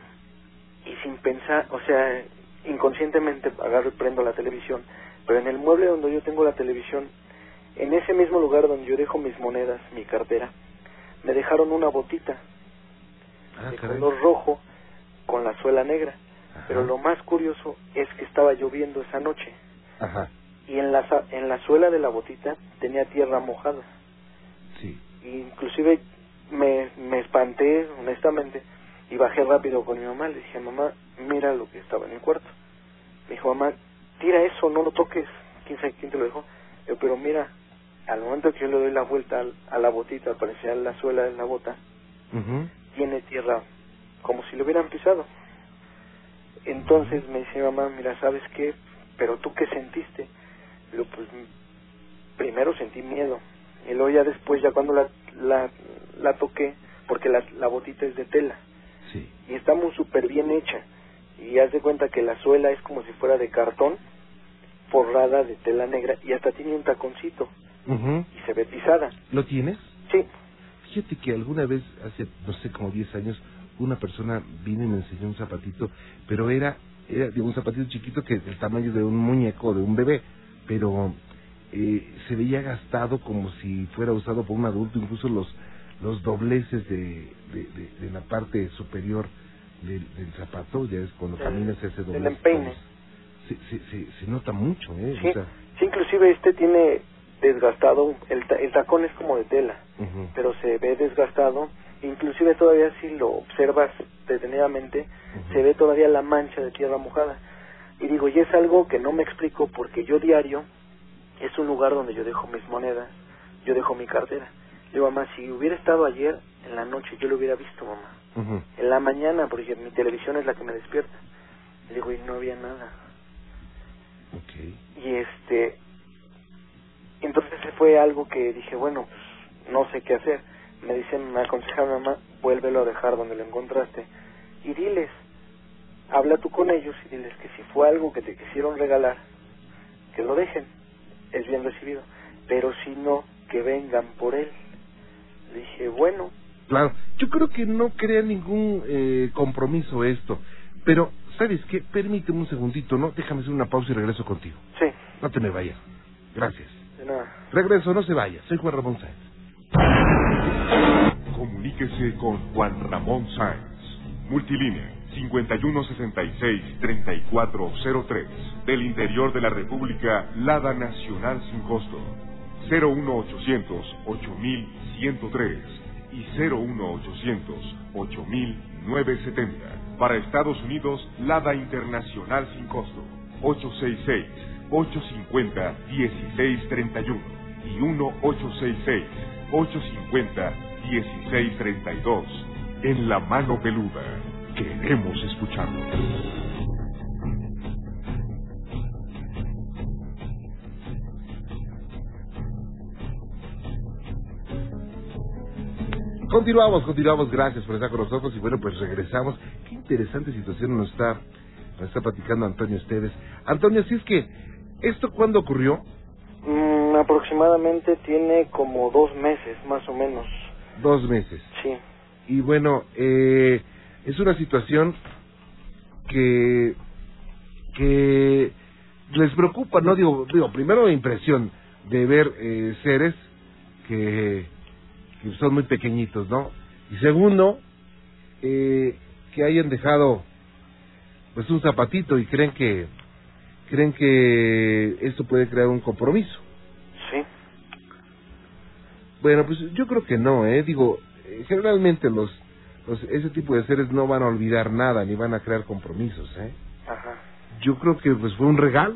y sin pensar, o sea, inconscientemente agarro y prendo la televisión, pero en el mueble donde yo tengo la televisión, en ese mismo lugar donde yo dejo mis monedas, mi cartera, me dejaron una botita Ah, de caray. color rojo con la suela negra. Ajá. Pero lo más curioso es que estaba lloviendo esa noche Ajá. y en la, en la suela de la botita tenía tierra mojada. Sí. Y inclusive me, me espanté, honestamente, y bajé rápido con mi mamá. Le dije, mamá, mira lo que estaba en el cuarto. Me dijo, mamá, tira eso, no lo toques. ¿Quién sabe quién te lo dejó? Yo, pero mira, al momento que yo le doy la vuelta a la botita, parecía la suela de la bota, tiene tierra como si lo hubieran pisado. Entonces me dice mi mamá, mira, ¿sabes qué? Pero tú qué sentiste? Digo, pues primero sentí miedo. Y luego ya después, ya cuando la, la, la toqué, porque la, la botita es de tela Sí. y está muy súper bien hecha. Y haz de cuenta que la suela es como si fuera de cartón, forrada de tela negra y hasta tiene un taconcito Ujú. y se ve pisada. ¿Lo tienes? Sí, Fíjate que alguna vez, hace, no sé, como 10 años, una persona vino y me enseñó un zapatito, pero era, era un zapatito chiquito que del tamaño de un muñeco, de un bebé, pero eh, se veía gastado como si fuera usado por un adulto, incluso los los dobleces de, de, de- de la parte superior del, del zapato, ya es cuando Del- caminas ese doblez. del empeine. Se, se, se, se nota mucho, ¿eh? sí, O sea, sí, inclusive este tiene desgastado, el, el tacón es como de tela, pero se ve desgastado, inclusive todavía si lo observas detenidamente, se ve todavía la mancha de tierra mojada. Y digo, y es algo que no me explico porque yo diario es un lugar donde yo dejo mis monedas, yo dejo mi cartera. Le digo, mamá, si hubiera estado ayer en la noche, yo lo hubiera visto, mamá. En la mañana, porque mi televisión es la que me despierta. Le digo, y no había nada. Y este, entonces fue algo que dije, bueno, pues, no sé qué hacer. Me dicen, me aconseja mi mamá, vuélvelo a dejar donde lo encontraste. Y diles, habla tú con ellos y diles que si fue algo que te quisieron regalar, que lo dejen, es bien recibido. Pero si no, que vengan por él. Dije, bueno, Claro, yo creo que no crea ningún eh, compromiso esto, pero ¿sabes qué? Permíteme un segundito, ¿no? Déjame hacer una pausa y regreso contigo. sí, No te me vayas. Gracias. de nada. Regreso, no se vaya. Soy Juan Ramón Sáenz. Comuníquese con Juan Ramón Sáenz. Multilínea 5166-3403. Del interior de la República, Lada Nacional sin costo. 01800 8103 y 01800 8970. Para Estados Unidos, Lada Internacional sin costo. 866 850 1631 y 1866 850 1632. En la mano peluda. Queremos escucharlo. Continuamos, continuamos. Gracias por estar con nosotros y bueno, pues regresamos. Qué interesante situación nos está, nos está platicando Antonio ustedes. Antonio, si es que, ¿esto cuándo ocurrió? Mm, aproximadamente tiene como dos meses, más o menos. Dos meses. Sí, Y bueno, eh, es una situación que que les preocupa, ¿no? Digo, digo primero la impresión de ver eh, seres que, que son muy pequeñitos, ¿no? Y segundo, eh, que hayan dejado pues un zapatito y creen que creen que esto puede crear un compromiso. Bueno, pues yo creo que no, ¿eh? Digo, eh, generalmente los, los ese tipo de seres no van a olvidar nada ni van a crear compromisos, ¿eh? Ajá. Yo creo que pues fue un regalo.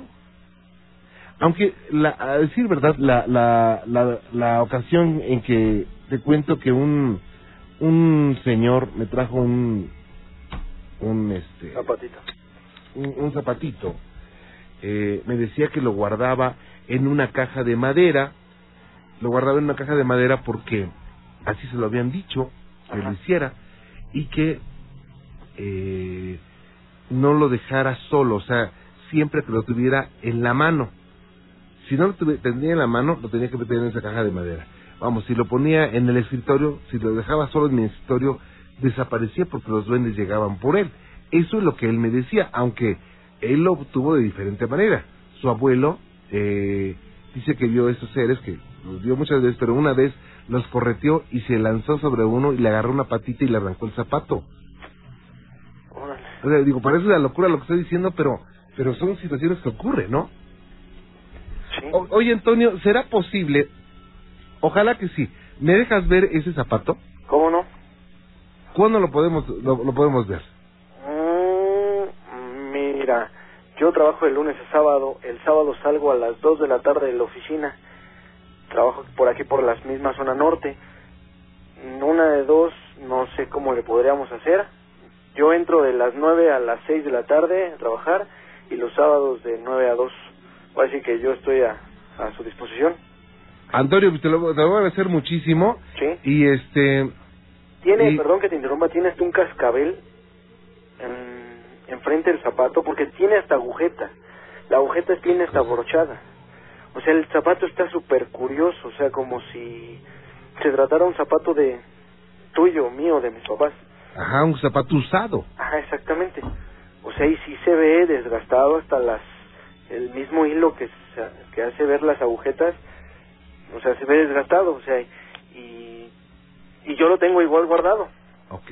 Aunque, la, a decir verdad, la, la, la, la ocasión en que te cuento que un, un señor me trajo un, un, este, Zapatito. un, un zapatito, eh, me decía que lo guardaba en una caja de madera, lo guardaba en una caja de madera porque así se lo habían dicho que Ajá. lo hiciera y que eh, no lo dejara solo, o sea, siempre que lo tuviera en la mano. Si no lo tuvi- tendría en la mano, lo tenía que meter en esa caja de madera. Vamos, si lo ponía en el escritorio, si lo dejaba solo en el escritorio, desaparecía porque los duendes llegaban por él. Eso es lo que él me decía, aunque él lo obtuvo de diferente manera. Su abuelo eh, dice que vio estos seres, que los vio muchas veces, pero una vez los correteó y se lanzó sobre uno y le agarró una patita y le arrancó el zapato. Órale. O sea, digo, parece una locura lo que estoy diciendo, pero pero son situaciones que ocurren, ¿no? Sí. O- oye, Antonio, ¿será posible? Ojalá que sí. ¿Me dejas ver ese zapato? ¿Cómo no? ¿Cuándo lo podemos lo, lo podemos ver? Mm, mira, yo trabajo de lunes a sábado. El sábado salgo a las 2 de la tarde de la oficina. trabajo por aquí por las mismas zona norte. Una de dos, no sé cómo le podríamos hacer. Yo entro de las 9 a las 6 de la tarde a trabajar y los sábados de 9 a 2. Así que yo estoy a, a su disposición. Antonio, te lo, te lo voy a agradecer muchísimo. Sí. Y este, Tiene, Y- perdón que te interrumpa, tiene hasta un cascabel en, enfrente del zapato porque tiene hasta agujeta. La agujeta tiene hasta brochada. O sea, el zapato está súper curioso, o sea, como si se tratara un zapato de tuyo, mío, de mis papás. ajá, un zapato usado. Ajá, exactamente. O sea, y sí se ve desgastado hasta las el mismo hilo que que hace ver las agujetas, o sea, se ve desgastado, o sea, y y yo lo tengo igual guardado. Ok.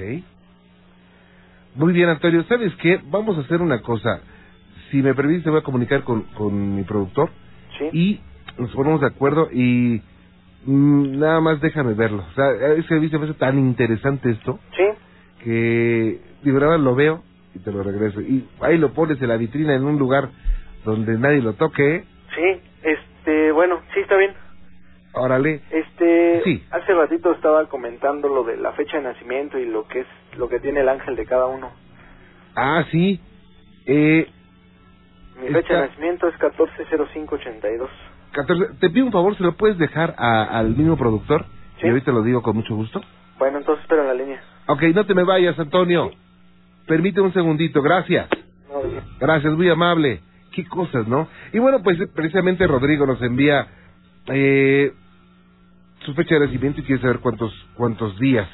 Muy bien, Antonio. ¿Sabes qué? Vamos a hacer una cosa. Si me permites, te voy a comunicar con, con mi productor Sí. y nos ponemos de acuerdo y mm, nada más déjame verlo. O sea, es que a mí se me hace tan interesante esto Sí. que, digo, nada más lo veo y te lo regreso. Y ahí lo pones en la vitrina en un lugar donde nadie lo toque. ¿eh? Sí, este, bueno, sí está bien. Órale. Este, Sí. hace ratito estaba comentando lo de la fecha de nacimiento y lo que es lo que tiene el ángel de cada uno. Ah, sí. Eh, Mi Está- fecha de nacimiento es 140582. 14, te pido un favor, ¿se lo puedes dejar a- al mismo productor? Sí. Y ahorita lo digo con mucho gusto. Bueno, entonces espera en la línea. Ok, no te me vayas, Antonio. Permite un segundito, gracias. No, Gracias, muy amable. Qué cosas, ¿no? Y bueno, pues precisamente Rodrigo nos envía eh, su fecha de nacimiento y quiere saber cuántos, cuántos días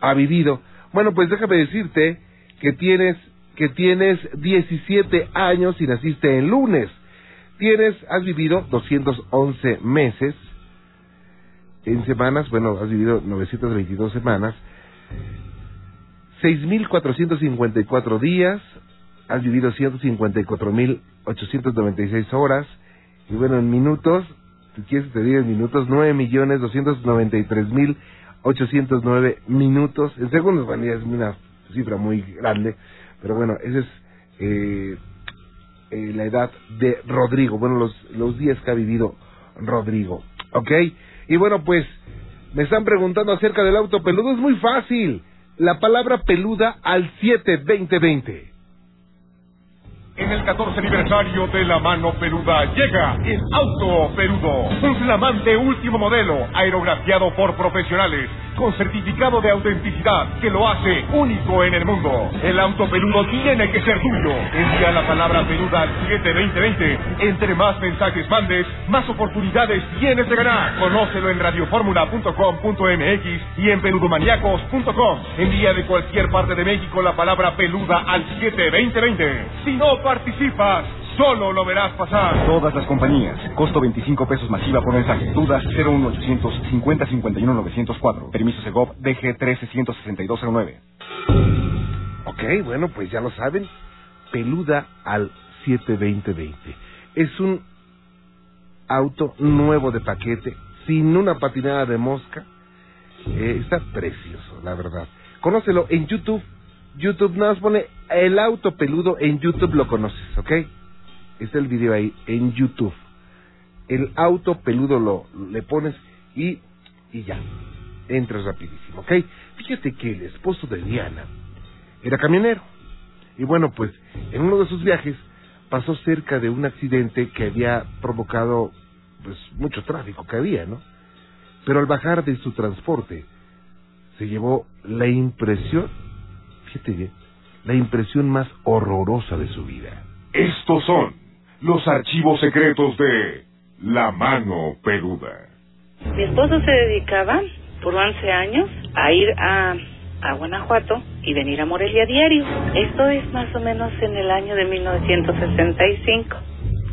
ha vivido. Bueno, pues déjame decirte que tienes, que tienes 17 años y naciste el lunes. Tienes, has vivido 211 meses. En semanas, bueno, has vivido 922 semanas. 6.454 días, has vivido 154.896 horas, y bueno, en minutos, si quieres te diga en minutos, 9.293.809 minutos, en segundos, bueno, ya es una cifra muy grande, pero bueno, esa es eh, eh, la edad de Rodrigo, bueno, los, los días que ha vivido Rodrigo, ¿ok? Y bueno, pues, me están preguntando acerca del auto peludo, es muy fácil, la palabra peluda al 72020. En el 14 aniversario de la mano peluda llega el auto peludo. Un flamante último modelo aerografiado por profesionales con certificado de autenticidad que lo hace único en el mundo. El auto peludo tiene que ser tuyo. Envía la palabra peluda al 72020. Entre más mensajes mandes, más oportunidades tienes de ganar. Conócelo en radioformula.com.mx y en peludomaniacos.com. Envía de cualquier parte de México la palabra peluda al 72020. Si no participas, solo lo verás pasar. Todas las compañías. Costo 25 pesos masiva por mensaje. Dudas 01800 50 51 904. Permiso Segov DG 136209. Ok, bueno, pues ya lo saben. Peluda al 72020. Es un auto nuevo de paquete, sin una patinada de mosca. Eh, está precioso, la verdad. Conócelo en YouTube. YouTube nada más pone el auto peludo en YouTube lo conoces, ¿ok? Está el video ahí en YouTube. El auto peludo lo le pones y y ya entras rapidísimo, ¿ok? Fíjate que el esposo de Diana era camionero. Y bueno, pues en uno de sus viajes pasó cerca de un accidente que había provocado pues mucho tráfico que había, ¿no? Pero al bajar de su transporte se llevó la impresión, fíjate bien, la impresión más horrorosa de su vida. Estos son los archivos secretos de La Mano Peluda. Mi esposo se dedicaba por 11 años a ir a, a Guanajuato y venir a Morelia diario. Esto es más o menos en el año de 1965.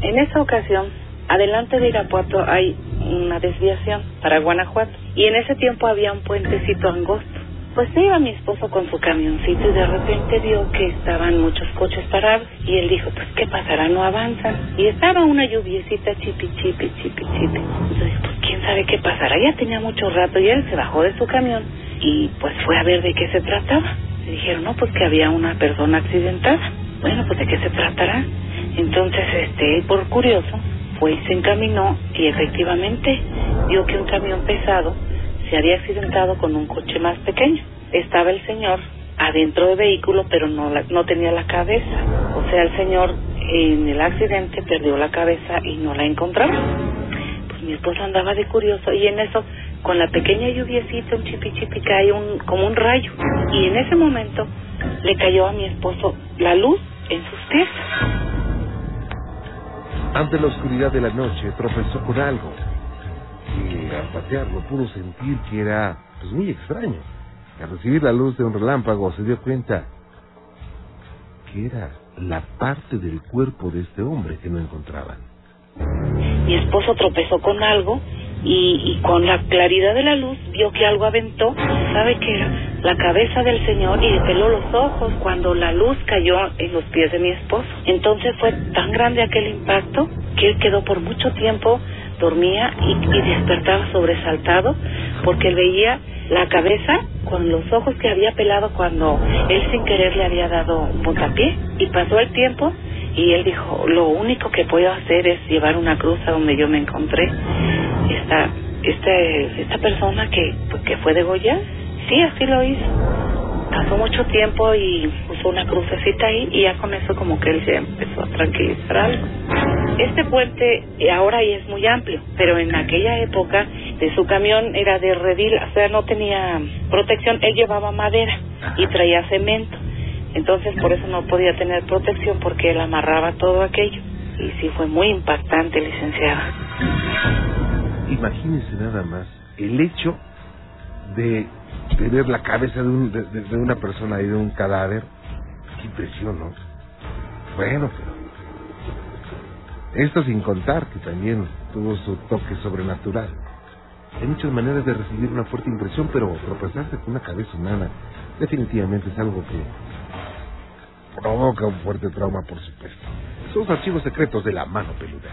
En esa ocasión, adelante de Irapuato hay una desviación para Guanajuato y en ese tiempo había un puentecito angosto. Pues iba mi esposo con su camioncito y de repente vio que estaban muchos coches parados y él dijo, pues ¿qué pasará? No avanzan. Y estaba una lluviecita chipi, chipi, chipi, chipi. Entonces, pues quién sabe qué pasará. Ya tenía mucho rato y él se bajó de su camión y pues fue a ver de qué se trataba. Le dijeron, no, pues que había una persona accidentada. Bueno, pues de qué se tratará. Entonces, este, por curioso, fue y se encaminó y efectivamente vio que un camión pesado se había accidentado con un coche más pequeño. Estaba el señor adentro del vehículo, pero no, la- no tenía la cabeza. O sea, el señor en el accidente perdió la cabeza y no la encontraba. Pues mi esposo andaba de curioso y en eso, con la pequeña lluviecita, un chipi chipi, cae un, como un rayo. Y en ese momento le cayó a mi esposo la luz en sus pies. Ante la oscuridad de la noche tropezó con algo patearlo pudo sentir que era pues muy extraño. Al recibir la luz de un relámpago se dio cuenta que era la parte del cuerpo de este hombre que no encontraban. Mi esposo tropezó con algo y, con la claridad de la luz vio que algo aventó, ¿sabe qué era? La cabeza del señor y le peló los ojos cuando la luz cayó en los pies de mi esposo. Entonces fue tan grande aquel impacto que él quedó por mucho tiempo, dormía y, y despertaba sobresaltado porque él veía la cabeza con los ojos que había pelado cuando él sin querer le había dado un puntapié. Y pasó el tiempo y él dijo, lo único que puedo hacer es llevar una cruz a donde yo me encontré. Esta, este, esta persona que, que fue degollada, sí, así lo hizo. Pasó mucho tiempo y puso una crucecita ahí y ya con eso como que él se empezó a tranquilizar algo. Este puente eh, ahora ya es muy amplio, pero en aquella época de su camión era de redil, o sea, no tenía protección, él llevaba madera y traía cemento. Entonces por eso no podía tener protección porque él amarraba todo aquello. Y sí fue muy impactante, licenciada. Imagínense nada más el hecho de tener la cabeza de, un- de una persona y de un cadáver. Qué impresión, ¿no? Bueno, pero esto sin contar que también tuvo su toque sobrenatural. Hay muchas maneras de recibir una fuerte impresión, pero tropezarse con una cabeza humana definitivamente es algo que provoca un fuerte trauma, por supuesto. Son los archivos secretos de la mano peluda.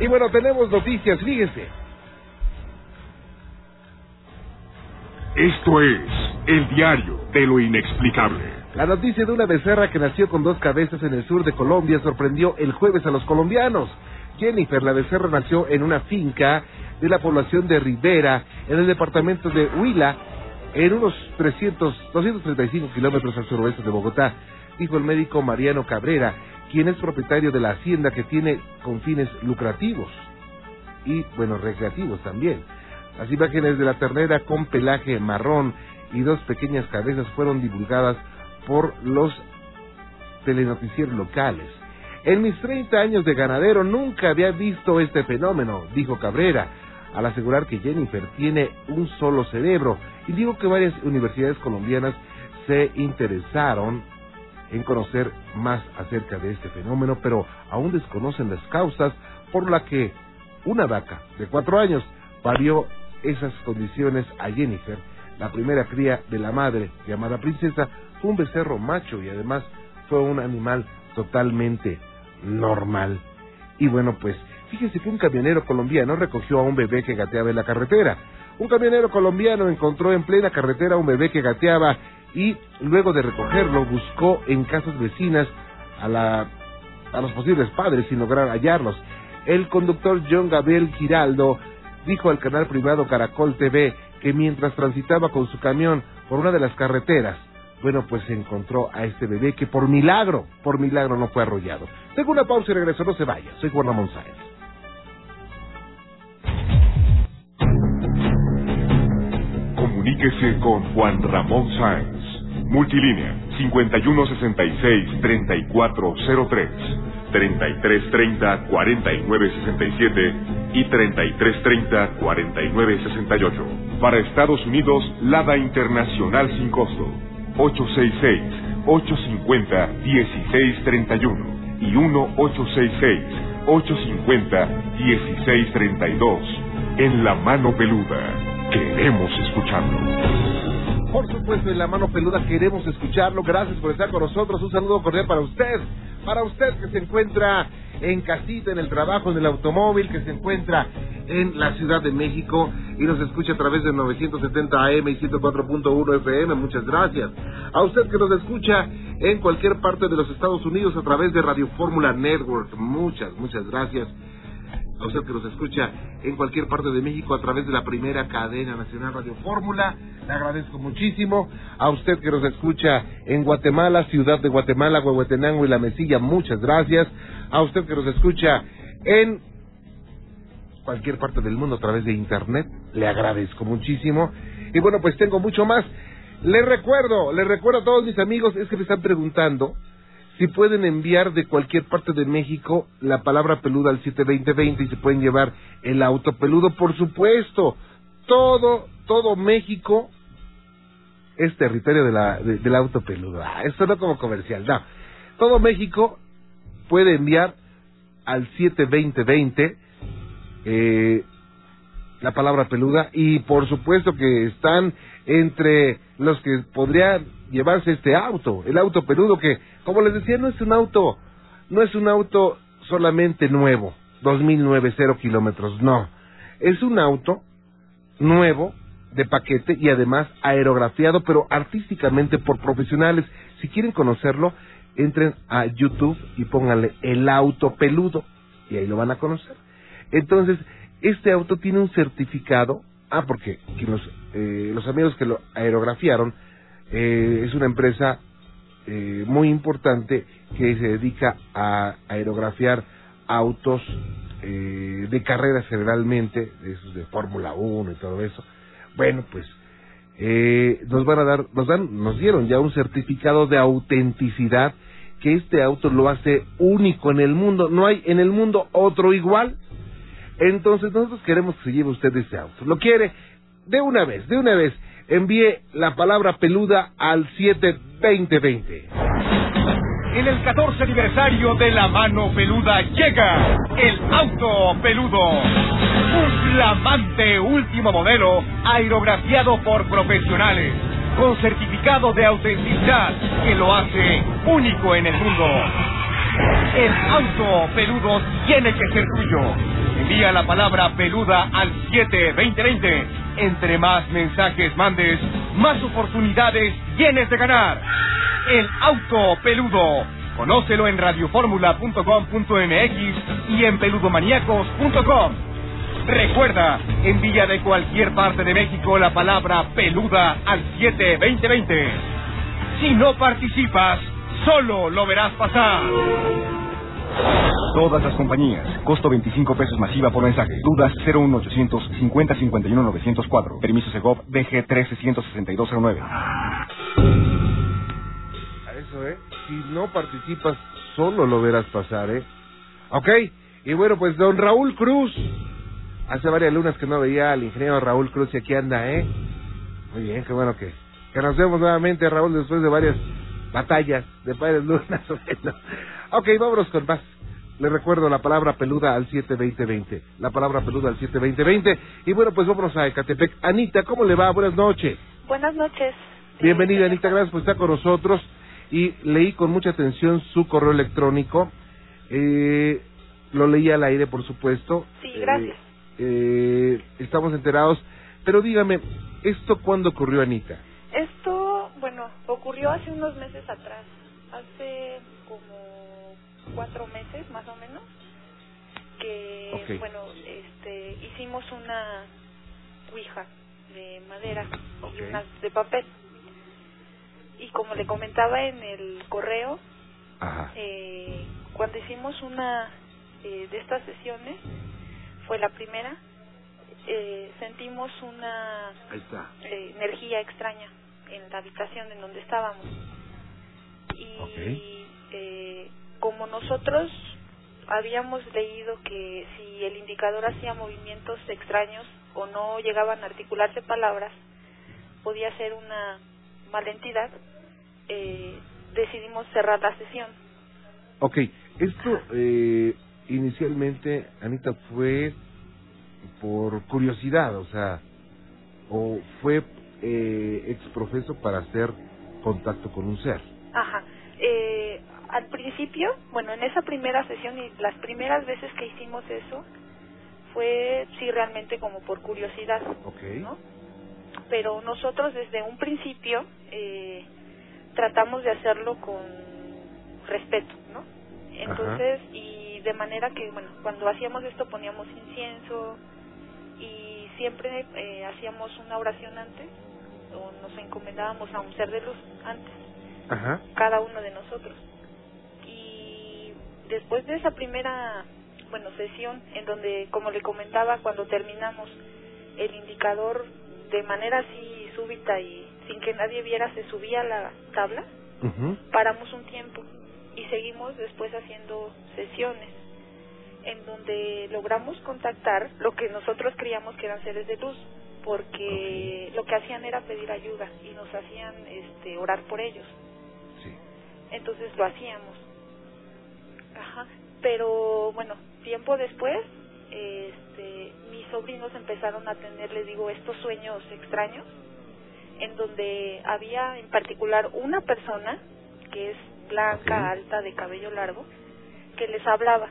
Y bueno, tenemos noticias, fíjese. Esto es el diario de lo inexplicable. La noticia de una becerra que nació con dos cabezas en el sur de Colombia sorprendió el jueves a los colombianos. Jennifer, la becerra, nació en una finca de la población de Rivera, en el departamento de Huila, en unos 300, 235 kilómetros al suroeste de Bogotá, dijo el médico Mariano Cabrera, quien es propietario de la hacienda que tiene con fines lucrativos y, bueno, recreativos también. Las imágenes de la ternera con pelaje marrón y dos pequeñas cabezas fueron divulgadas por los telenoticieros locales. En mis 30 años de ganadero nunca había visto este fenómeno, dijo Cabrera, al asegurar que Jennifer tiene un solo cerebro y dijo que varias universidades colombianas se interesaron en conocer más acerca de este fenómeno, pero aún desconocen las causas por la que una vaca de cuatro años parió esas condiciones a Jennifer, la primera cría de la madre llamada princesa, fue un becerro macho y además fue un animal totalmente normal. Y bueno, pues fíjese que un camionero colombiano recogió a un bebé que gateaba en la carretera. Un camionero colombiano encontró en plena carretera un bebé que gateaba y luego de recogerlo buscó en casas vecinas a, la, a los posibles padres sin lograr hallarlos. El conductor John Gabriel Giraldo dijo al canal privado Caracol TV que mientras transitaba con su camión por una de las carreteras, bueno, pues se encontró a este bebé que por milagro, por milagro no fue arrollado. Tengo una pausa y regreso, no se vaya. Soy Juan Ramón Sáenz. Comuníquese con Juan Ramón Sáenz. Multilínea 5166-3403, 3330-4967 y 3330-4968. Para Estados Unidos, Lada Internacional sin costo. 866-850-1631 y 1-866-850-1632. En la mano peluda. Queremos escucharlo. Por supuesto, en la mano peluda queremos escucharlo. Gracias por estar con nosotros. Un saludo cordial para usted. Para usted que se encuentra en casita, en el trabajo, en el automóvil, que se encuentra en la Ciudad de México y nos escucha a través de 970 AM y 104.1 FM. Muchas gracias. A usted que nos escucha en cualquier parte de los Estados Unidos a través de Radio Fórmula Network. Muchas, muchas gracias a usted que nos escucha en cualquier parte de México a través de la primera cadena nacional Radio Fórmula. Le agradezco muchísimo. A usted que nos escucha en Guatemala, ciudad de Guatemala, Huehuetenango y La Mesilla, muchas gracias. A usted que nos escucha en cualquier parte del mundo a través de Internet, le agradezco muchísimo. Y bueno, pues tengo mucho más. Le recuerdo, le recuerdo a todos mis amigos, es que me están preguntando si pueden enviar de cualquier parte de México la palabra peluda al 72020 y se pueden llevar el auto peludo, por supuesto. Todo, todo México es territorio de la, del auto peludo. Ah, esto no como comercial, no. Todo México puede enviar al 72020 eh, la palabra peluda y por supuesto que están entre los que podrían llevarse este auto, el auto peludo que, como les decía, no es un auto, no es un auto solamente nuevo, 2009, cero kilómetros, no, es un auto nuevo de paquete y además aerografiado, pero artísticamente por profesionales. Si quieren conocerlo, entren a YouTube y pónganle el auto peludo y ahí lo van a conocer. Entonces, este auto tiene un certificado, ah, porque los, eh, los amigos que lo aerografiaron eh, es una empresa eh, muy importante que se dedica a aerografiar autos eh, de carreras generalmente, esos de Fórmula 1 y todo eso. Bueno, pues eh, nos van a dar, nos dan, nos dieron ya un certificado de autenticidad que este auto lo hace único en el mundo. No hay en el mundo otro igual. Entonces nosotros queremos que se lleve usted ese auto. ¿Lo quiere? De una vez, de una vez envíe la palabra peluda al 72020. En el 14 aniversario de la mano peluda llega el auto peludo. Un flamante último modelo aerografiado por profesionales con certificado de autenticidad que lo hace único en el mundo. El auto peludo tiene que ser tuyo. Envía la palabra peluda al 72020. Entre más mensajes mandes, más oportunidades tienes de ganar. El auto peludo. Conócelo en radioformula.com.mx y en peludomaniacos.com. Recuerda, envía de cualquier parte de México la palabra peluda al 72020. Si no participas, solo lo verás pasar. Todas las compañías. Costo 25 pesos masiva por mensaje. Dudas 01800 50 51 904. Permiso Segov DG 136209. A eso, ¿eh? Si no participas, solo lo verás pasar, ¿eh? Ok, y bueno, pues don Raúl Cruz. Hace varias lunas que no veía al ingeniero Raúl Cruz y aquí anda, ¿eh? Muy bien, qué bueno que, que nos vemos nuevamente, Raúl, después de varias batallas de varias lunas. ok, vámonos con más. Le recuerdo la palabra peluda al 72020. La palabra peluda al 72020. Y bueno, pues vámonos a Ecatepec. Anita, ¿cómo le va? Buenas noches. Buenas noches. Bienvenida, Eh, Anita. Gracias por estar con nosotros. Y leí con mucha atención su correo electrónico. Eh, lo leí al aire, por supuesto. Sí, Eh, gracias. eh, estamos enterados. Pero dígame, ¿esto cuándo ocurrió, Anita? Esto, bueno, ocurrió hace unos meses atrás. Hace como cuatro meses, más o menos. Que, bueno, este, hicimos una ouija de madera y unas de papel. Y como le comentaba en el correo, Ajá. eh, cuando hicimos una eh, de estas sesiones, fue la primera, eh, sentimos una eh, energía extraña en la habitación en donde estábamos. Y eh, como nosotros habíamos leído que si el indicador hacía movimientos extraños o no llegaban a articularse palabras, podía ser una mala entidad, eh, decidimos cerrar la sesión. Ok, esto eh, inicialmente, Anita, fue por curiosidad, o sea, o fue eh, exprofeso para hacer contacto con un ser. Ajá. Eh, al principio, bueno, en esa primera sesión y las primeras veces que hicimos eso, fue sí realmente como por curiosidad, ¿no? Pero nosotros desde un principio eh, tratamos de hacerlo con respeto, ¿no? Entonces, y de manera que, bueno, cuando hacíamos esto poníamos incienso y siempre eh, hacíamos una oración antes o nos encomendábamos a un ser de luz antes, cada uno de nosotros. Y después de esa primera bueno, sesión en donde, como le comentaba, cuando terminamos, el indicador de manera así súbita y sin que nadie viera se subía a la tabla, paramos un tiempo y seguimos después haciendo sesiones en donde logramos contactar lo que nosotros creíamos que eran seres de luz porque lo que hacían era pedir ayuda y nos hacían este orar por ellos. Entonces lo hacíamos. Ajá. Pero bueno tiempo después, este, mis sobrinos empezaron a tener, les digo, estos sueños extraños, en donde había en particular una persona que es blanca, alta, de cabello largo, que les hablaba.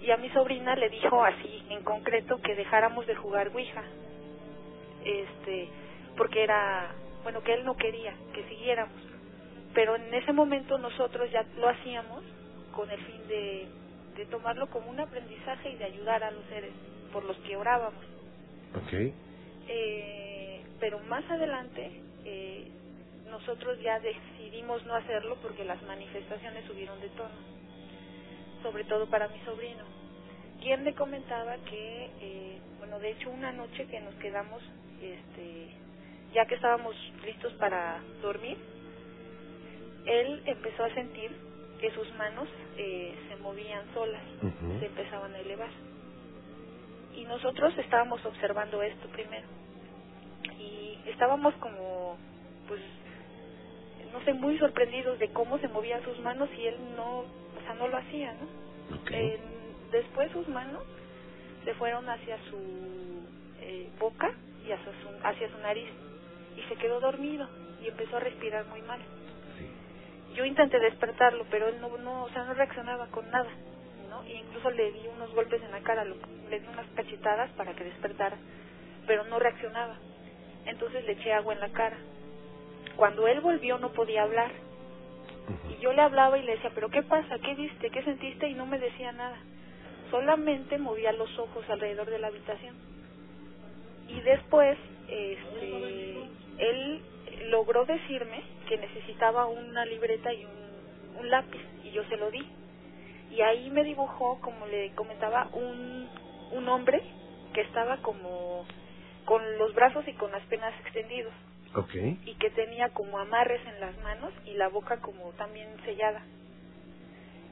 Y a mi sobrina le dijo así, en concreto, que dejáramos de jugar Ouija. Este, porque era, bueno, que él no quería que siguiéramos. Pero en ese momento nosotros ya lo hacíamos con el fin de de tomarlo como un aprendizaje y de ayudar a los seres por los que orábamos. Okay. Eh, pero más adelante eh, nosotros ya decidimos no hacerlo porque las manifestaciones subieron de tono, sobre todo para mi sobrino, quien le comentaba que, eh, bueno, de hecho una noche que nos quedamos, este, ya que estábamos listos para dormir, él empezó a sentir que sus manos eh, se movían solas, se empezaban a elevar. Y nosotros estábamos observando esto primero. Y estábamos como, pues, no sé, muy sorprendidos de cómo se movían sus manos y él no, o sea, no lo hacía, ¿no? después sus manos se fueron hacia su eh, boca y hacia su, hacia su nariz y se quedó dormido y empezó a respirar muy mal yo intenté despertarlo, pero él no, no, o sea, no reaccionaba con nada, ¿no? Y incluso le di unos golpes en la cara, le di unas cachetadas para que despertara, pero no reaccionaba. Entonces le eché agua en la cara. Cuando él volvió no podía hablar. Y yo le hablaba y le decía, pero ¿qué pasa? ¿Qué viste? ¿Qué sentiste? Y no me decía nada. Solamente movía los ojos alrededor de la habitación. Y después, este, él logró decirme que necesitaba una libreta y un, un lápiz y yo se lo di. Y ahí me dibujó, como le comentaba, un, un hombre que estaba como con los brazos y con las penas extendidos. Okay. Y que tenía como amarres en las manos y la boca como también sellada.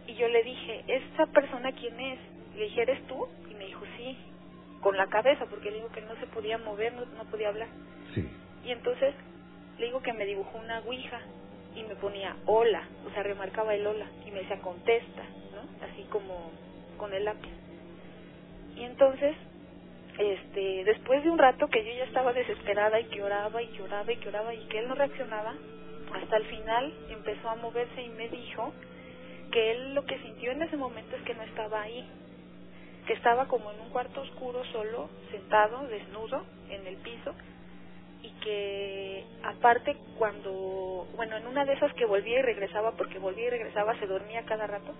Y yo le dije, ¿esa persona quién es? Le dije, ¿eres tú? Y me dijo, sí, con la cabeza, porque le digo que no se podía mover, no, no podía hablar. Sí. Y entonces le digo que me dibujó una ouija y me ponía hola, o sea, remarcaba el hola y me decía contesta, ¿no? Así como con el lápiz. Y entonces, este, después de un rato que yo ya estaba desesperada y que oraba y que oraba y que oraba y que él no reaccionaba, hasta el final empezó a moverse y me dijo que él lo que sintió en ese momento es que no estaba ahí, que estaba como en un cuarto oscuro solo, sentado, desnudo, en el piso, y que aparte cuando, bueno, en una de esas que volvía y regresaba, porque volvía y regresaba, se dormía cada rato,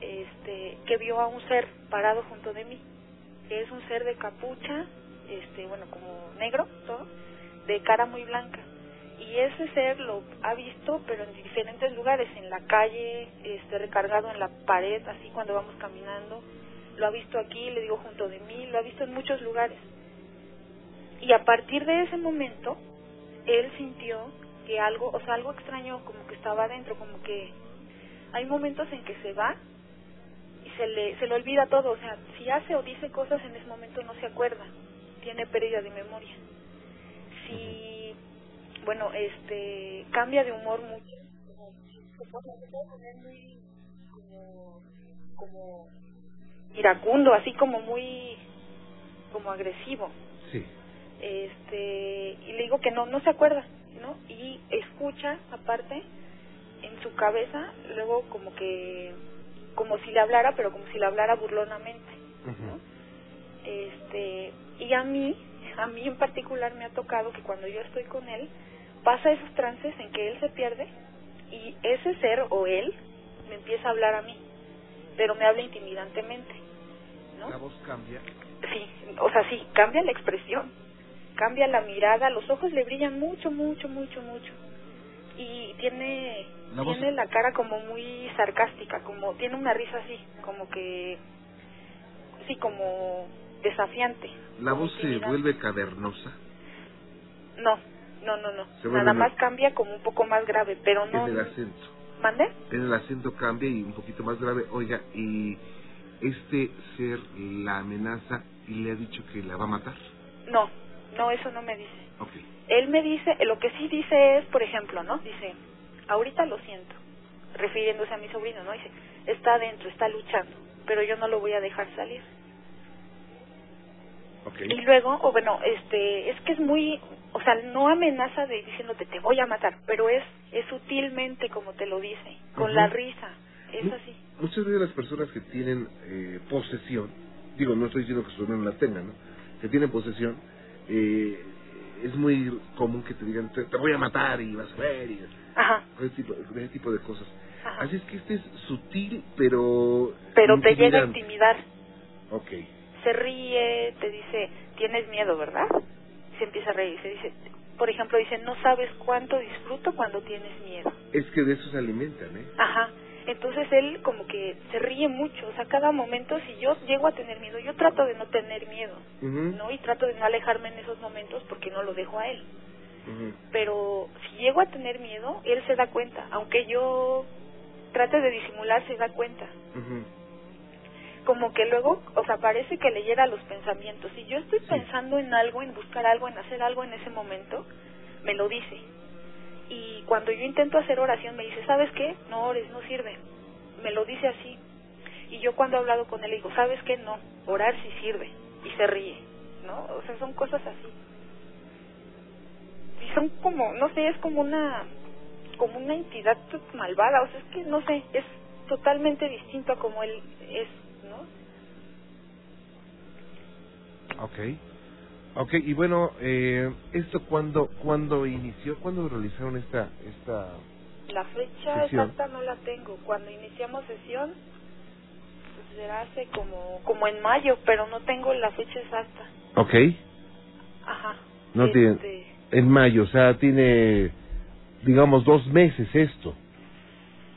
este, que vio a un ser parado junto de mí, que es un ser de capucha, este, bueno, como negro, todo, de cara muy blanca. Y ese ser lo ha visto, pero en diferentes lugares, en la calle, este, recargado en la pared, así cuando vamos caminando, lo ha visto aquí, le digo junto de mí, lo ha visto en muchos lugares. Y a partir de ese momento, él sintió que algo, o sea, algo extraño como que estaba adentro, como que hay momentos en que se va y se le, se le olvida todo, o sea, si hace o dice cosas en ese momento no se acuerda, tiene pérdida de memoria. Si, bueno, este, cambia de humor mucho, se puede poner muy como, como iracundo, así como muy, como agresivo. Sí este y le digo que no no se acuerda no y escucha aparte en su cabeza, luego como que, como si le hablara, pero como si le hablara burlonamente, ¿no? Este, y a mí, a mí en particular me ha tocado que cuando yo estoy con él, pasa esos trances en que él se pierde y ese ser o él me empieza a hablar a mí, pero me habla intimidantemente, ¿no? La voz cambia. Sí, o sea, sí, cambia la expresión, cambia la mirada, los ojos le brillan mucho, mucho, mucho, mucho. Y tiene La voz- tiene la cara como muy sarcástica, como tiene una risa así, como que sí, como desafiante. La voz se vuelve cavernosa. No, no, no, no. Se Nada más- más cambia como un poco más grave, pero no En el acento. ¿Mande? En el acento cambia y un poquito más grave. Oiga, y este ser la amenaza y le ha dicho que la va a matar. No, no, eso no me dice. Ok. Él me dice, lo que sí dice es, por ejemplo, ¿no? Dice, ahorita lo siento, refiriéndose a mi sobrino, ¿no? Dice, está adentro, está luchando, pero yo no lo voy a dejar salir. Ok. Y luego, o bueno, este, es que es muy, o sea, no amenaza de diciéndote te voy a matar, pero es, es sutilmente como te lo dice, con la risa, es así. Muchas veces las personas que tienen eh, posesión, digo, no estoy diciendo que su hermano la tenga, ¿no? Que tienen posesión, eh, es muy común que te digan, te, te voy a matar y vas a ver, y Ajá, ese tipo, ese tipo de cosas. ajá. Así es que este es sutil, pero... Pero te llega a intimidar. Ok. se ríe, te dice, tienes miedo, ¿verdad? Se empieza a reír, se dice, por ejemplo, dice, no sabes cuánto disfruto cuando tienes miedo. Es que de eso se alimentan, ¿eh? Ajá. Entonces él como que se ríe mucho, o sea, cada momento si yo llego a tener miedo, yo trato de no tener miedo, ¿no? Y trato de no alejarme en esos momentos porque no lo dejo a él. Pero si llego a tener miedo, él se da cuenta, aunque yo trate de disimular, se da cuenta. Como que luego, o sea, parece que leyera los pensamientos. Si yo estoy pensando en algo, en buscar algo, en hacer algo en ese momento, me lo dice. Y cuando yo intento hacer oración, me dice, ¿sabes qué? No ores, no sirve. Me lo dice así. Y yo cuando he hablado con él, le digo, ¿sabes qué? No, orar sí sirve. Y se ríe, ¿no? O sea, son cosas así. Y son como, no sé, es como una como una entidad malvada, o sea, es que no sé, es totalmente distinto a como él es, ¿no? Ok. Ok, y bueno, eh, ¿esto cuándo, cuándo inició? ¿Cuándo realizaron esta, esta... La fecha Sesión. exacta no la tengo. Cuando iniciamos sesión, pues será hace como, como en mayo, pero no tengo la fecha exacta. Ok, Ajá. no tiene... Este, En mayo, o sea, tiene, digamos, dos meses esto.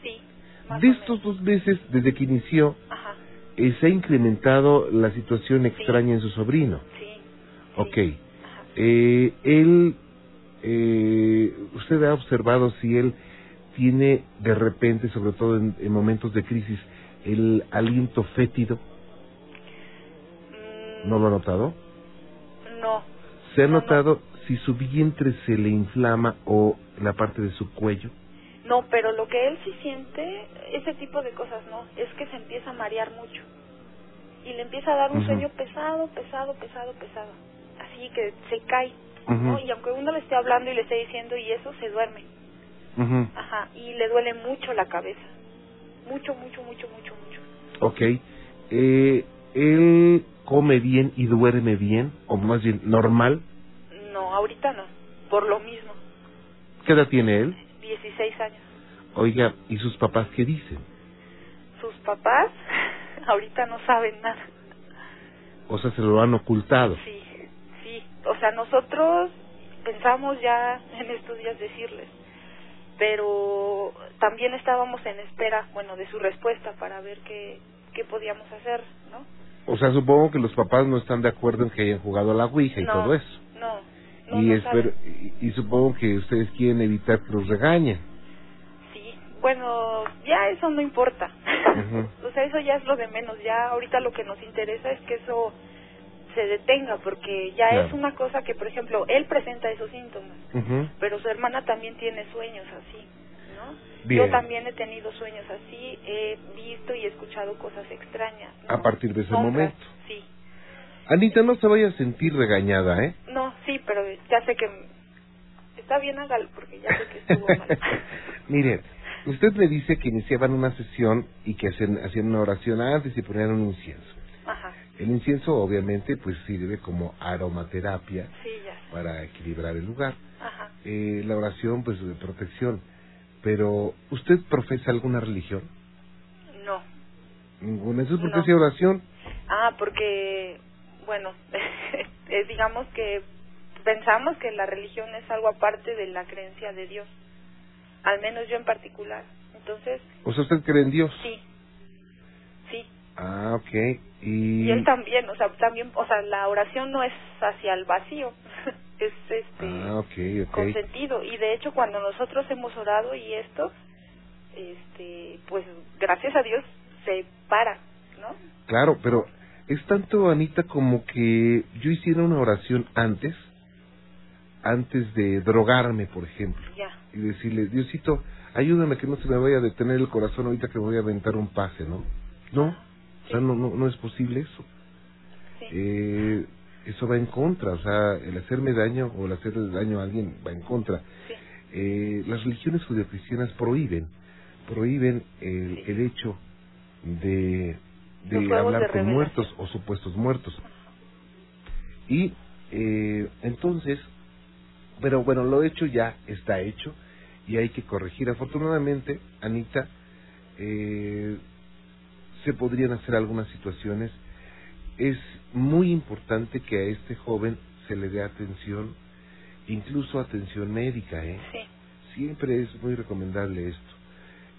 Sí, más De estos dos meses, desde que inició, Ajá, eh, se ha incrementado la situación extraña en su sobrino. Ok. Eh, él, eh, usted ha observado si él tiene de repente, sobre todo en, en momentos de crisis, el aliento fétido. Mm, ¿No lo ha notado? No, ¿Se ha No, no. notado si su vientre se le inflama o la parte de su cuello? no, pero lo que él sí siente, ese tipo de cosas no, es que se empieza a marear mucho. Y le empieza a dar un sueño pesado, pesado, pesado, pesado. Así que se cae, Ujú. ¿no? Y aunque uno le esté hablando y le esté diciendo y eso, se duerme. Ujú. Ajá, y le duele mucho la cabeza. Mucho, mucho, mucho, mucho, mucho. Ok. Eh, ¿Él come bien y duerme bien? O más bien, normal. No, ahorita no, por lo mismo. ¿Qué edad tiene él? 16 años. Oiga, ¿y sus papás qué dicen? Sus papás ahorita no saben nada. O sea, se lo han ocultado. Sí. O sea, nosotros pensamos ya en estos días decirles, pero también estábamos en espera, bueno, de su respuesta para ver qué, qué podíamos hacer, ¿no? O sea, supongo que los papás no están de acuerdo en que hayan jugado a la Ouija y No, todo eso. No, no, y, no espero, y, y supongo que ustedes quieren evitar que los regañen. Sí, bueno, ya eso no importa. O sea, eso ya es lo de menos. Ya ahorita lo que nos interesa es que eso se detenga, porque ya Claro. es una cosa que, por ejemplo, él presenta esos síntomas, pero su hermana también tiene sueños así, ¿no? Bien. Yo también he tenido sueños así, he visto y escuchado cosas extrañas. ¿no? A partir de ese Sombras, momento. Sí. Anita, no se vaya a sentir regañada, ¿eh? No, sí, pero ya sé que está bien hágalo porque ya sé que estuvo mal. Mire, Usted me dice que iniciaban una sesión y que hacían, hacían una oración antes y ponían un incienso. El incienso obviamente pues sirve como aromaterapia Sí, para equilibrar el lugar. Ajá. Eh, la oración pues de protección. Pero, ¿usted profesa alguna religión? No. Ninguna. ¿Eso es porque No. hace oración? Ah, porque, bueno, eh, digamos que pensamos que la religión es algo aparte de la creencia de Dios. Al menos yo en particular. Entonces, O sea, ¿usted cree en Dios? sí. Sí. Ah, ok. Y... Y él también, o sea, también, o sea, la oración no es hacia el vacío, es este Ah, con sentido. Y de hecho, cuando nosotros hemos orado y esto, este, pues gracias a Dios se para, ¿no? Claro, pero es tanto, Anita, como que yo hiciera una oración antes, antes de drogarme, por ejemplo, Ya. y decirle, Diosito, ayúdame que no se me vaya a detener el corazón ahorita que voy a aventar un pase, ¿no? No, o sea, no, no, no es posible eso. Sí. Eh, eso va en contra, o sea, el hacerme daño o el hacerle daño a alguien va en contra. Sí. Eh, las religiones judeocristianas prohíben, prohíben el, el hecho de, de hablar de con muertos o supuestos muertos. Y eh, entonces, pero bueno, lo hecho ya está hecho y hay que corregir. Afortunadamente, Anita, eh, se podrían hacer algunas situaciones. Es muy importante que a este joven se le dé atención, incluso atención médica, ¿eh? Sí. Siempre es muy recomendable esto.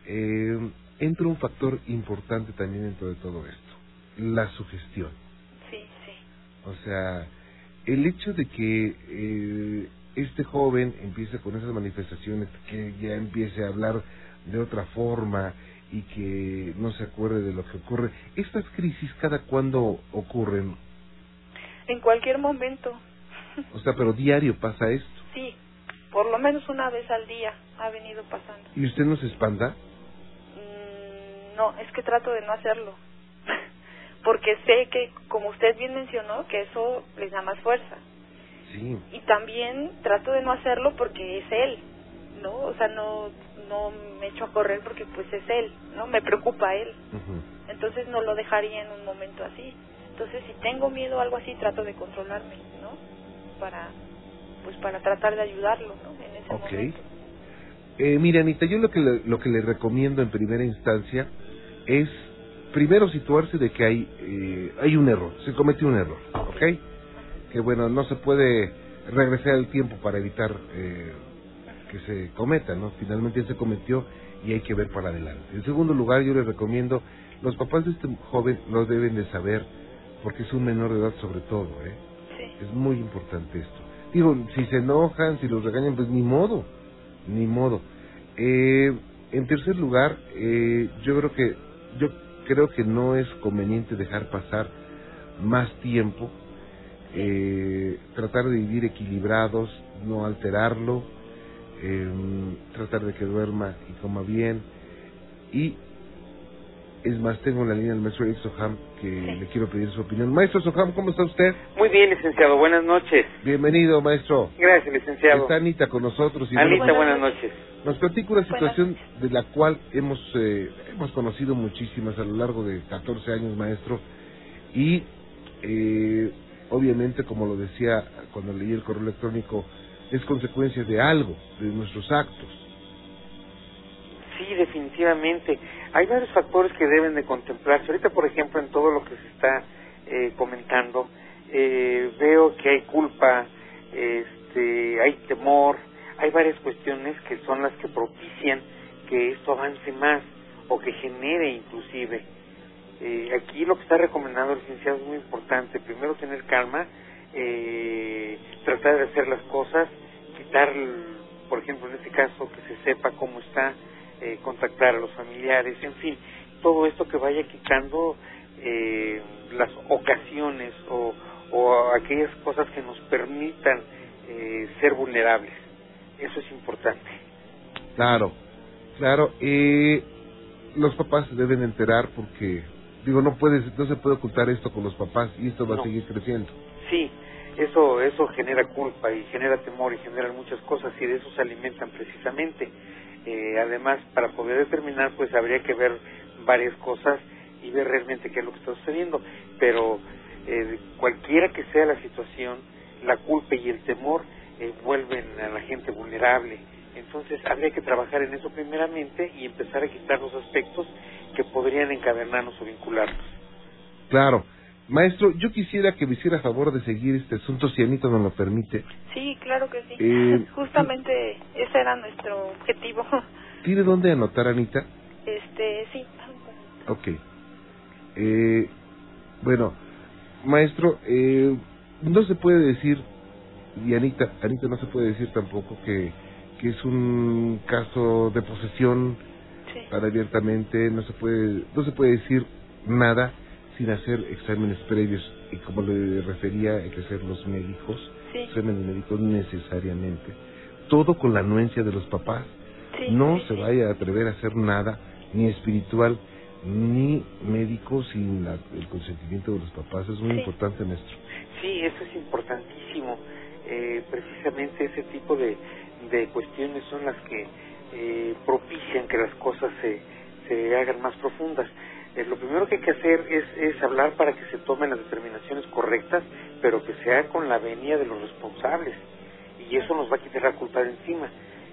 Eh, entra un factor importante también dentro de todo esto, la sugestión. Sí, sí. O sea, el hecho de que eh, este joven empiece con esas manifestaciones, que ya empiece a hablar de otra forma y que no se acuerde de lo que ocurre, estas crisis cada cuándo ocurren, En cualquier momento. o sea, pero diario pasa esto. Sí. Por lo menos una vez al día ha venido pasando. ¿Y usted no se espanta? Mm, No, es que trato de no hacerlo. Porque sé que, como usted bien mencionó, que eso les da más fuerza. Sí. Y también trato de no hacerlo porque es él, ¿no? O sea, no no me echo a correr porque pues es él, ¿no? Me preocupa él. Entonces no lo dejaría en un momento así. Entonces si tengo miedo o algo así, trato de controlarme, ¿no? Para pues para tratar de ayudarlo, ¿no? En ese Ok. momento. Eh, mira, Anita, yo lo que, le, lo que le recomiendo en primera instancia es primero situarse de que hay, eh, hay un error, se cometió un error, ¿ok? Que bueno, no se puede regresar el tiempo para evitar eh, que se cometa, ¿no? Finalmente se cometió y hay que ver para adelante. En segundo lugar, yo les recomiendo, los papás de este joven lo deben de saber, porque es un menor de edad sobre todo, ¿eh? Sí. Es muy importante esto. Digo, si se enojan, si los regañan, pues ni modo, ni modo. Eh, en tercer lugar, eh, yo creo que yo creo que no es conveniente dejar pasar más tiempo, eh, tratar de vivir equilibrados, no alterarlo, eh, tratar de que duerma y coma bien y es más, tengo en la línea del maestro Eric Soham que le quiero pedir su opinión. Maestro Soham, ¿cómo está usted? Muy bien, licenciado. Buenas noches. Bienvenido, maestro. Gracias, licenciado. Está Anita con nosotros. Y Anita, bueno, buenas noches. nos platica una situación de la cual hemos eh, hemos conocido muchísimas a lo largo de 14 años, maestro. Y eh, obviamente, como lo decía cuando leí el correo electrónico, es consecuencia de algo, de nuestros actos. Sí, definitivamente. Hay varios factores que deben de contemplarse. Ahorita, por ejemplo, en todo lo que se está eh, comentando, eh, veo que hay culpa, este, hay temor, hay varias cuestiones que son las que propician que esto avance más o que genere inclusive. Eh, aquí lo que está recomendando el licenciado es muy importante. Primero tener calma, eh, tratar de hacer las cosas, quitar, por ejemplo, en este caso, que se sepa cómo está, eh, contactar a los familiares, en fin, todo esto que vaya quitando eh, las ocasiones o, o aquellas cosas que nos permitan eh, ser vulnerables. Eso es importante. Claro, claro. Eh, los papás se deben enterar porque, digo, no puedes, no se puede ocultar esto con los papás y esto va No. a seguir creciendo. Sí, eso eso genera culpa y genera temor y genera muchas cosas y de eso se alimentan precisamente. Eh, además, para poder determinar, pues habría que ver varias cosas y ver realmente qué es lo que está sucediendo. Pero eh, cualquiera que sea la situación, la culpa y el temor eh, vuelven a la gente vulnerable. Entonces habría que trabajar en eso primeramente y empezar a quitar los aspectos que podrían encadenarnos o vincularnos. Claro. Maestro, yo quisiera que me hiciera favor de seguir este asunto, si Anita nos lo permite. Sí, claro que sí. Eh, Justamente ese era nuestro objetivo. ¿Tiene dónde anotar, Anita? Este, sí. Ok. Eh, bueno, maestro, eh, no se puede decir, y Anita, Anita no se puede decir tampoco que, que es un caso de posesión tan abiertamente, no se puede, no se puede decir nada sin hacer exámenes previos y como le refería hay que hacer los médicos, Sí. exámenes médicos necesariamente, todo con la anuencia de los papás, Sí, no sí, se sí. vaya a atrever a hacer nada ni espiritual ni médico sin la- el consentimiento de los papás, es muy Sí. importante maestro. Sí, eso es importantísimo. Eh, precisamente ese tipo de, de cuestiones son las que eh, propician que las cosas se, se hagan más profundas. Eh, lo primero que hay que hacer es, es hablar para que se tomen las determinaciones correctas, pero que sea con la venia de los responsables. Y eso nos va a quitar la culpa de encima.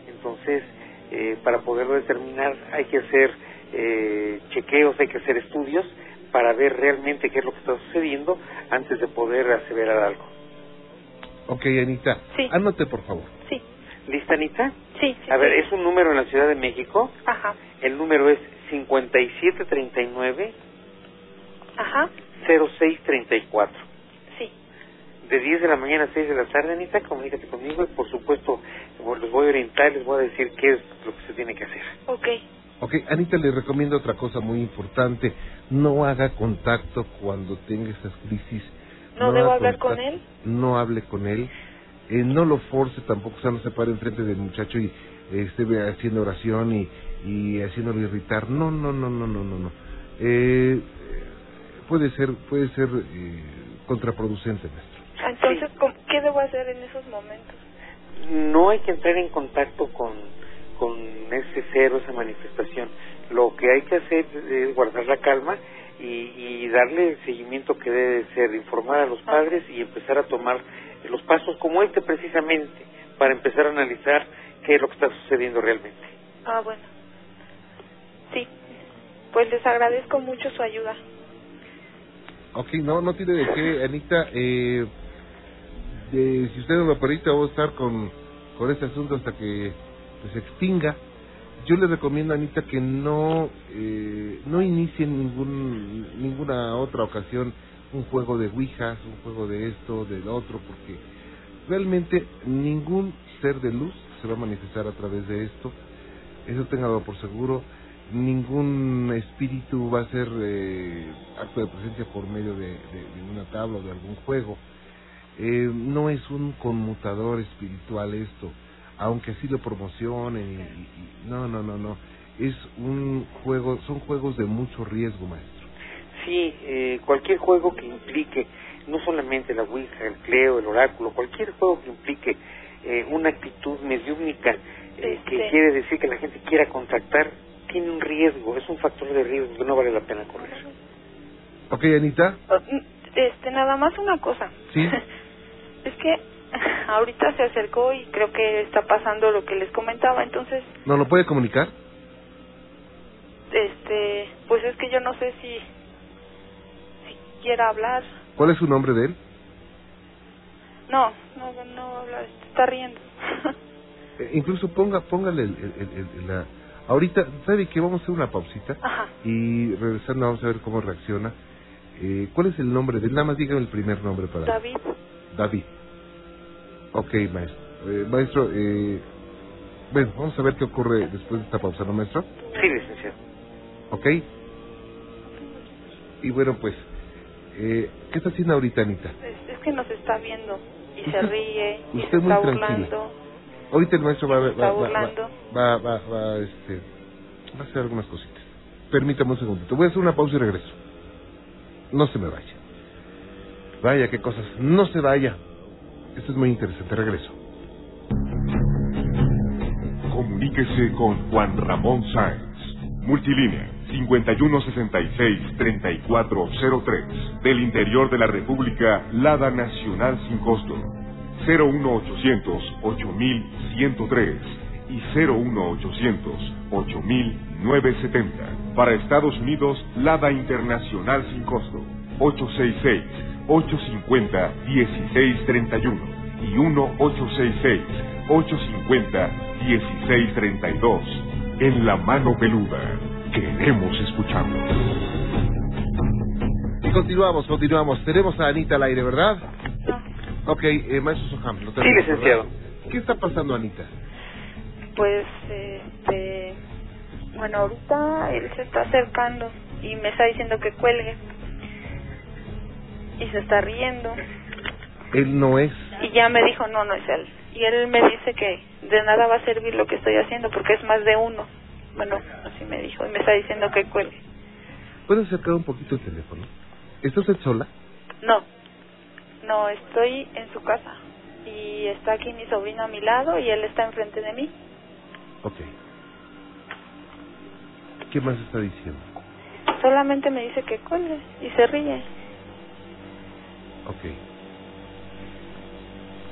Entonces, eh, para poderlo determinar hay que hacer eh, chequeos, hay que hacer estudios para ver realmente qué es lo que está sucediendo antes de poder aseverar algo. Ok, Anita, anote por favor. ¿Lista, Anita? Sí, sí. A ver, es un número en la Ciudad de México. Ajá, El número es 5739 ajá, 0634. sí. De 10 de la mañana a 6 de la tarde, Anita, comunícate conmigo y por supuesto les voy a orientar, les voy a decir qué es lo que se tiene que hacer. Ok. Ok, Anita, le recomiendo otra cosa muy importante. No haga contacto cuando tenga esas crisis. ¿No debo haga hablar con contacto, él? No hable con él. Eh, no lo force tampoco, o sea, no se pare enfrente del muchacho y eh, esté haciendo oración y, y haciéndolo irritar. No, no, no, no, no, no. no. Eh, puede ser, puede ser eh, contraproducente, maestro. Entonces, ¿cómo- ¿qué debo hacer en esos momentos? No hay que entrar en contacto con, con ese cero, esa manifestación. Lo que hay que hacer es guardar la calma y, y darle el seguimiento que debe de ser, informar a los padres y empezar a tomar los pasos como este precisamente, para empezar a analizar qué es lo que está sucediendo realmente. Ah, bueno. Sí. Pues les agradezco mucho su ayuda. Ok, no, no tiene de qué, Anita. Eh, de- si usted no lo permite, vamos a estar con, con este asunto hasta que pues, se extinga. Yo le recomiendo, Anita, que no eh, no inicie en ningún, ninguna otra ocasión un juego de ouijas, un juego de esto, del otro, porque realmente ningún ser de luz se va a manifestar a través de esto. Eso téngalo por seguro. Ningún espíritu va a ser eh, acto de presencia por medio de, una tabla o de algún juego. Eh, no es un conmutador espiritual esto, aunque así lo promocionen. y- no, no, no, no. Es un juego, son juegos de mucho riesgo, maestro. Sí, eh, cualquier juego que implique no solamente la Ouija, el Cleo, el Oráculo, cualquier juego que implique eh, una actitud mediúmnica eh, que Este. quiere decir que la gente quiera contactar, tiene un riesgo, es un factor de riesgo que no vale la pena correr. Ok, Anita. Oh, mm, Este, nada más una cosa. Sí. Es que ahorita se acercó y creo que está pasando lo que les comentaba, entonces, ¿Nos lo puede comunicar? este, pues es que yo no sé si quiera hablar. ¿Cuál es su nombre de él? No, no, no habla, está riendo. Eh, incluso ponga, póngale el, el- el- el- la... Ahorita, ¿sabe qué? Vamos a hacer una pausita Ajá. y regresando vamos a ver cómo reacciona. Eh, ¿Cuál es el nombre de él? Nada más dígame el primer nombre para... David, David. Ok, maestro. Eh, maestro, eh, bueno, vamos a ver qué ocurre después de esta pausa, ¿no, maestro? Sí, licenciado. Ok. Y bueno, pues, eh, ¿qué está haciendo ahorita, Anita? es, es que nos está viendo y se Usted- ríe y se usted muy está tranquila. burlando. Ahorita el maestro va, va, está va, va, burlando. va, va, va, este, va a hacer algunas cositas. Permítame un segundito. Voy a hacer una pausa y regreso. No se me vaya. Vaya, qué cosas. No se vaya. Esto es muy interesante. Regreso. Comuníquese con Juan Ramón Sáenz. Multilínea 5166-3403. Del interior de la República, Lada Nacional sin costo. 01800-8103 y 01800-8970. Para Estados Unidos, Lada Internacional sin costo. 866-850-1631 y 1-866-850-1632. En la mano peluda. Queremos escucharlo. Y continuamos, continuamos. Tenemos a Anita al aire, ¿verdad? Ok, eh, maestro Soham. lo Sí, tenemos, licenciado. ¿verdad? ¿Qué está pasando, Anita? Pues, este, bueno, ahorita él se está acercando y me está diciendo que cuelgue. Y se está riendo. Él no es. Y ya me dijo, no, no es él. Y él me dice que de nada va a servir lo que estoy haciendo porque es más de uno. Bueno, así me dijo. Y me está diciendo que cuelgue. ¿Puede acercar un poquito el teléfono? ¿Está usted sola? No, no, estoy en su casa. Y está aquí mi sobrino a mi lado y él está enfrente de mí. Ok. ¿Qué más está diciendo? Solamente me dice que cuelgue y se ríe. Ok.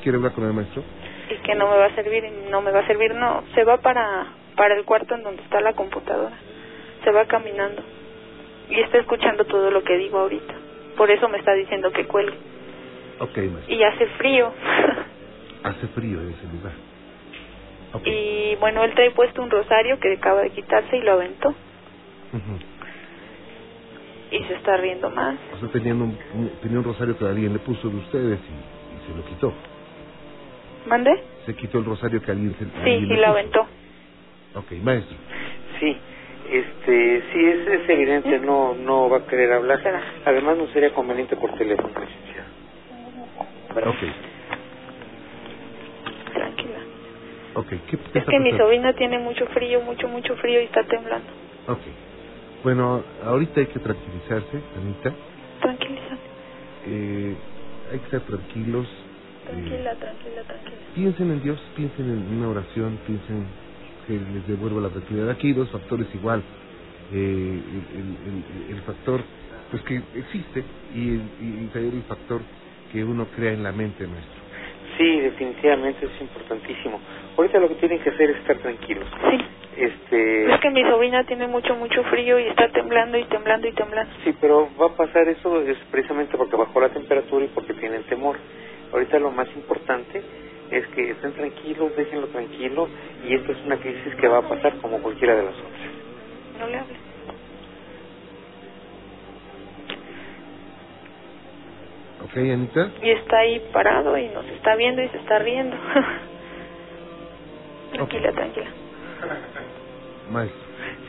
¿Quiere hablar con el maestro? y que no me va a servir y no me va a servir no se va para para el cuarto en donde está la computadora se va caminando y está escuchando todo lo que digo ahorita por eso me está diciendo que cuelgue Ok, maestro. y hace frío Hace frío en ese lugar. Ok. y bueno él trae puesto un rosario que acaba de quitarse y lo aventó Ujú. y se está riendo más O sea, tenían un, tenía un rosario que alguien le puso de ustedes y, y se lo quitó. mande Se quitó el rosario que alguien se sí y lo aventó Ok, maestro. Sí, este, sí, es, es evidente, no no va a querer hablar. Además, no sería conveniente por teléfono, licenciado. Ok, tranquila ok. ¿Qué, qué es que mi sobrina tiene mucho frío mucho mucho frío y está temblando Ok. Bueno, ahorita hay que tranquilizarse, Anita. tranquilízate Eh, hay que estar tranquilos. eh, tranquila tranquila tranquila piensen en Dios, piensen en una oración, piensen que les devuelva la tranquilidad. Aquí hay dos factores igual. Eh, el, el- factor pues que existe y el, y también el factor que uno crea en la mente, maestro. Sí, definitivamente es importantísimo. Ahorita lo que tienen que hacer es estar tranquilos. sí Este, Es que mi sobrina tiene mucho, mucho frío y está temblando y temblando y temblando. sí, pero va a pasar eso es precisamente porque bajó la temperatura y porque tienen temor. Ahorita lo más importante es que estén tranquilos, déjenlo tranquilo y esto es una crisis que va a pasar como cualquiera de las otras. No le hables. ¿Ok, Anita? Y está ahí parado y nos está viendo y se está riendo. tranquila, tranquila. Maestro.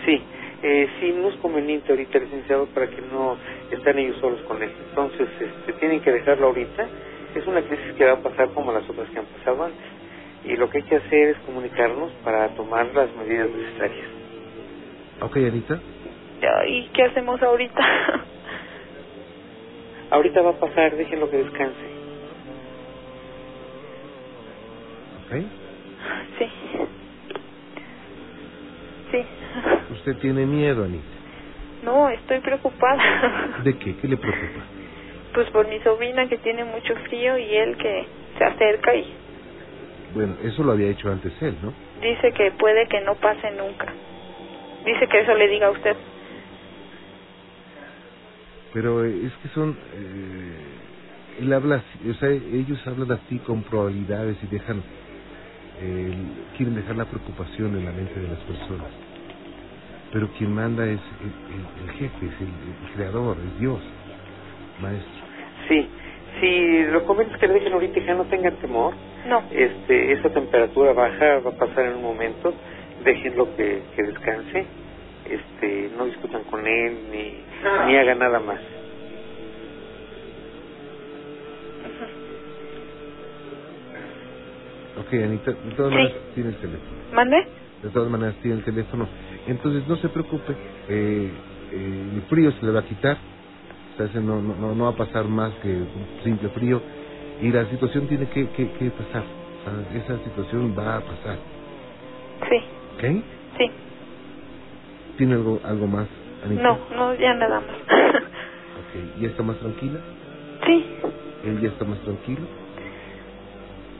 Sí, eh, sí, no es conveniente ahorita, licenciado, para que no estén ellos solos con él. Entonces, este, tienen que dejarlo ahorita. Es una crisis que va a pasar como las otras que han pasado antes. Y lo que hay que hacer es comunicarnos para tomar las medidas necesarias. ¿Ok, Anita? ¿Y qué hacemos ahorita? Ahorita va a pasar, déjenlo que descanse. ¿Ok? sí. Sí. Usted tiene miedo, Anita. No, estoy preocupada. ¿De qué? ¿Qué le preocupa? Pues por mi sobrina que tiene mucho frío y él que se acerca y Bueno, eso lo había hecho antes él, ¿no? dice que puede que no pase nunca. Dice que eso le diga a usted. Pero eh, es que son... Eh, él habla, o sea, ellos hablan así con probabilidades y dejan... eh, quieren dejar la preocupación en la mente de las personas. Pero quien manda es el, el- el jefe, es el, el creador, es Dios, maestro. Sí, si lo conveniente es que le dejen ahorita y que no tengan temor. No. Este, esa temperatura baja va a pasar en un momento. Déjenlo que, que descanse. Este, no discutan con él ni, ni hagan nada más. Ok, Anita, de todas Sí. maneras tiene el teléfono. ¿Mande? De todas maneras tiene el teléfono. Entonces no se preocupe, eh, eh, el frío se le va a quitar. No, no, no- va a pasar más que un simple frío. Y la situación tiene que, que, que pasar. Esa situación va a pasar. Sí. ¿Ok? Sí. ¿Tiene algo, algo más, Anita? No, no, ya nada más. Ok. ¿Ya está más tranquila? sí. ¿Él ya está más tranquilo?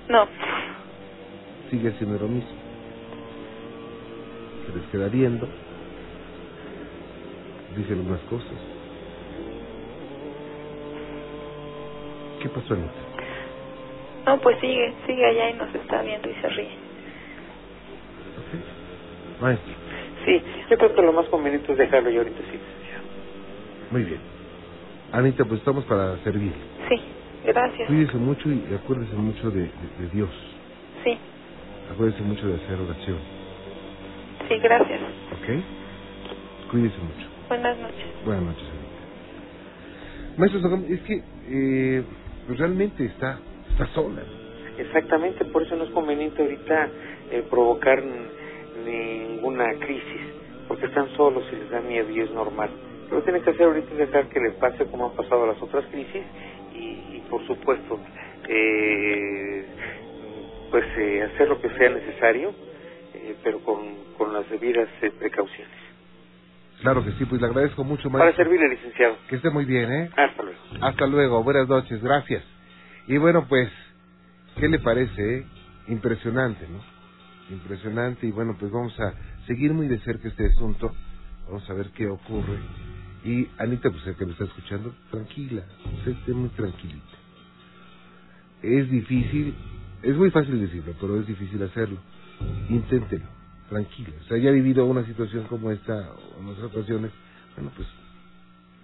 No. Sigue haciendo lo mismo. Se les queda viendo. Dice algunas cosas. ¿Qué pasó, Anita? No, pues sigue, sigue allá y nos está viendo y se ríe. Maestro, Sí, yo creo que lo más conveniente es dejarlo y ahorita sí. muy bien. Anita, pues estamos para servir. Sí, gracias. Cuídese mucho y acuérdese mucho de, de- de Dios. Sí, Acuérdese mucho de hacer oración. sí, gracias. ¿Ok? Cuídese mucho. Buenas noches. Buenas noches, Anita. Maestro es que eh, pues realmente está, está sola. Exactamente, por eso no es conveniente ahorita eh, provocar ninguna crisis, porque están solos y les da miedo y es normal. Lo que tiene que hacer ahorita es dejar que le pase como han pasado las otras crisis y, y por supuesto, eh, pues eh, hacer lo que sea necesario, eh, pero con, con las debidas eh, precauciones. Claro que sí, pues le agradezco mucho, Para maestro. servirle, licenciado. Que esté muy bien, ¿eh? Hasta luego. Hasta luego, buenas noches, gracias. Y bueno, pues, ¿qué le parece? eh? Impresionante, ¿no? Impresionante, y bueno, pues vamos a seguir muy de cerca este asunto, vamos a ver qué ocurre. Y Anita, pues el que me está escuchando, tranquila, usted esté muy tranquilita. Es difícil, es muy fácil decirlo, pero es difícil hacerlo. Inténtelo, tranquila. O sea, ya ha vivido una situación como esta en otras ocasiones, bueno, pues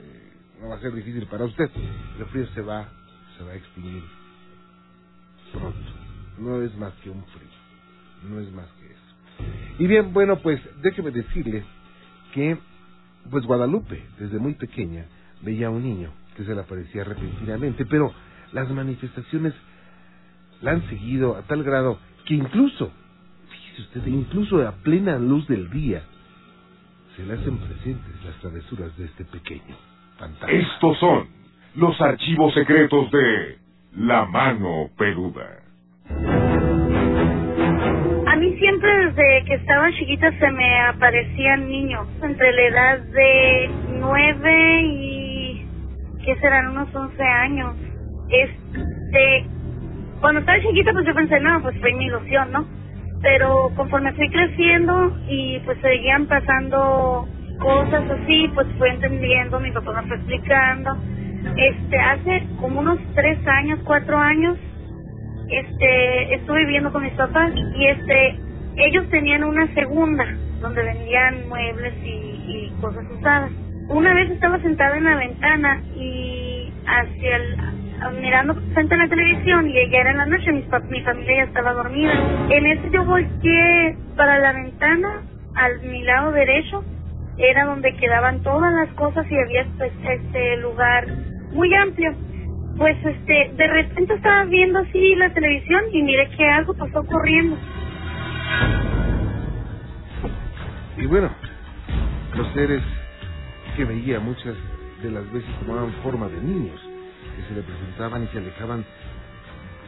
eh, no va a ser difícil para usted. El frío se va, se va a extinguir pronto. No es más que un frío, no es más que eso. Y bien, bueno, pues déjeme decirle que, pues Guadalupe, desde muy pequeña, veía a un niño que se le aparecía repentinamente, pero las manifestaciones la han seguido a tal grado que incluso, fíjese usted, incluso a plena luz del día, se le hacen presentes las travesuras de este pequeño fantasma. Estos son los archivos secretos de La Mano Peluda. A mí siempre desde que estaba chiquita se me aparecían niños entre la edad de nueve y que serán unos once años. Este, cuando estaba chiquita pues yo pensé, no, pues fue mi ilusión, ¿no? Pero conforme fui creciendo y pues seguían pasando cosas así, pues fui entendiendo, mi papá me fue explicando. Este, hace como unos tres años, cuatro años, este estuve viviendo con mis papás y este ellos tenían una segunda donde vendían muebles y, y cosas usadas una vez estaba sentada en la ventana y hacia el mirando a la televisión y era en la noche mi, mi familia ya estaba dormida. En eso yo volteé para la ventana al mi lado derecho era donde quedaban todas las cosas y había pues, este lugar muy amplio. Pues este de repente estaba viendo así la televisión y miré que algo pasó corriendo. Y bueno, los seres que veía muchas de las veces tomaban forma de niños, que se le presentaban y se alejaban,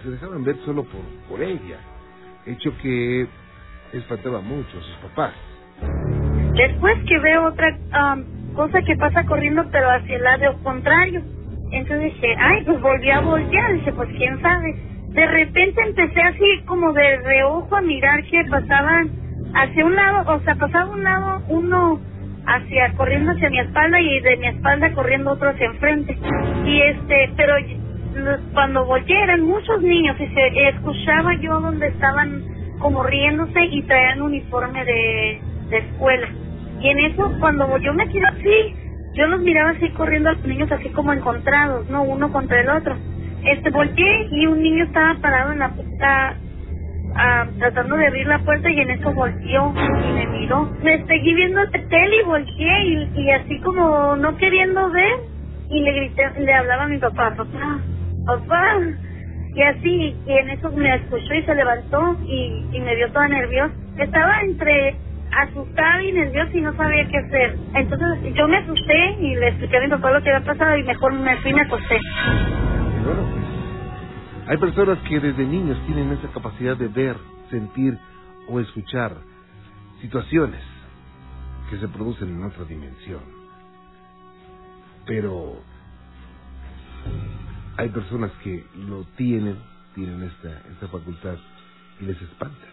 se dejaban ver solo por, ella, hecho que espantaba mucho a sus papás. después que veo otra am, cosa que pasa corriendo pero hacia el lado contrario. Entonces dije ay pues volví a voltear dije pues quién sabe de repente empecé así como de reojo a mirar que pasaban. Hacia un lado o sea pasaba un lado uno hacia corriendo hacia mi espalda y de mi espalda corriendo otro hacia enfrente. Y este pero cuando volteé eran muchos niños y se escuchaba yo donde estaban como riéndose y traían uniforme de, de escuela. Y en eso cuando yo me quedé así yo los miraba así corriendo a los niños así como encontrados no uno contra el otro. Este volteé y un niño estaba parado en la puerta ah, tratando de abrir la puerta y en eso volteó y me miró. Me seguí viendo tele y volteé y, y así como no queriendo ver y le grité, le hablaba a mi papá, papá, papá. Y así, y en eso me escuchó y se levantó y, y me vio toda nerviosa. Estaba entre asustada y nerviosa y no sabía qué hacer. Entonces yo me asusté y le expliqué a mi papá lo que había pasado y mejor me fui y me acosté. Hay personas que desde niños tienen esa capacidad de ver, sentir o escuchar situaciones que se producen en otra dimensión. Pero hay personas que lo tienen, tienen esta, esta facultad y les espanta.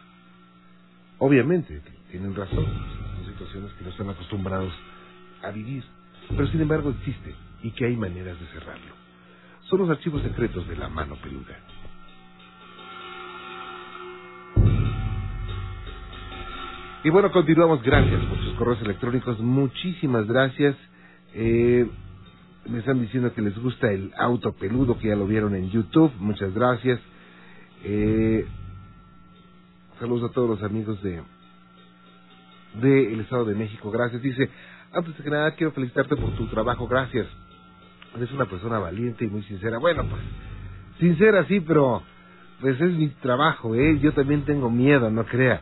Obviamente, tienen razón, son situaciones que no están acostumbrados a vivir, pero sin embargo existe y que hay maneras de cerrarlo. Son los archivos secretos de la mano peluda. Y bueno, continuamos. Gracias por sus correos electrónicos. Muchísimas gracias. Eh, me están diciendo que les gusta el auto peludo, que ya lo vieron en YouTube. Muchas gracias. Eh, saludos a todos los amigos de del el Estado de México. Gracias. Dice, antes de que nada, quiero felicitarte por tu trabajo. Gracias. Eres una persona valiente y muy sincera. Bueno, pues, sincera sí, pero pues es mi trabajo, ¿eh? Yo también tengo miedo, no crea.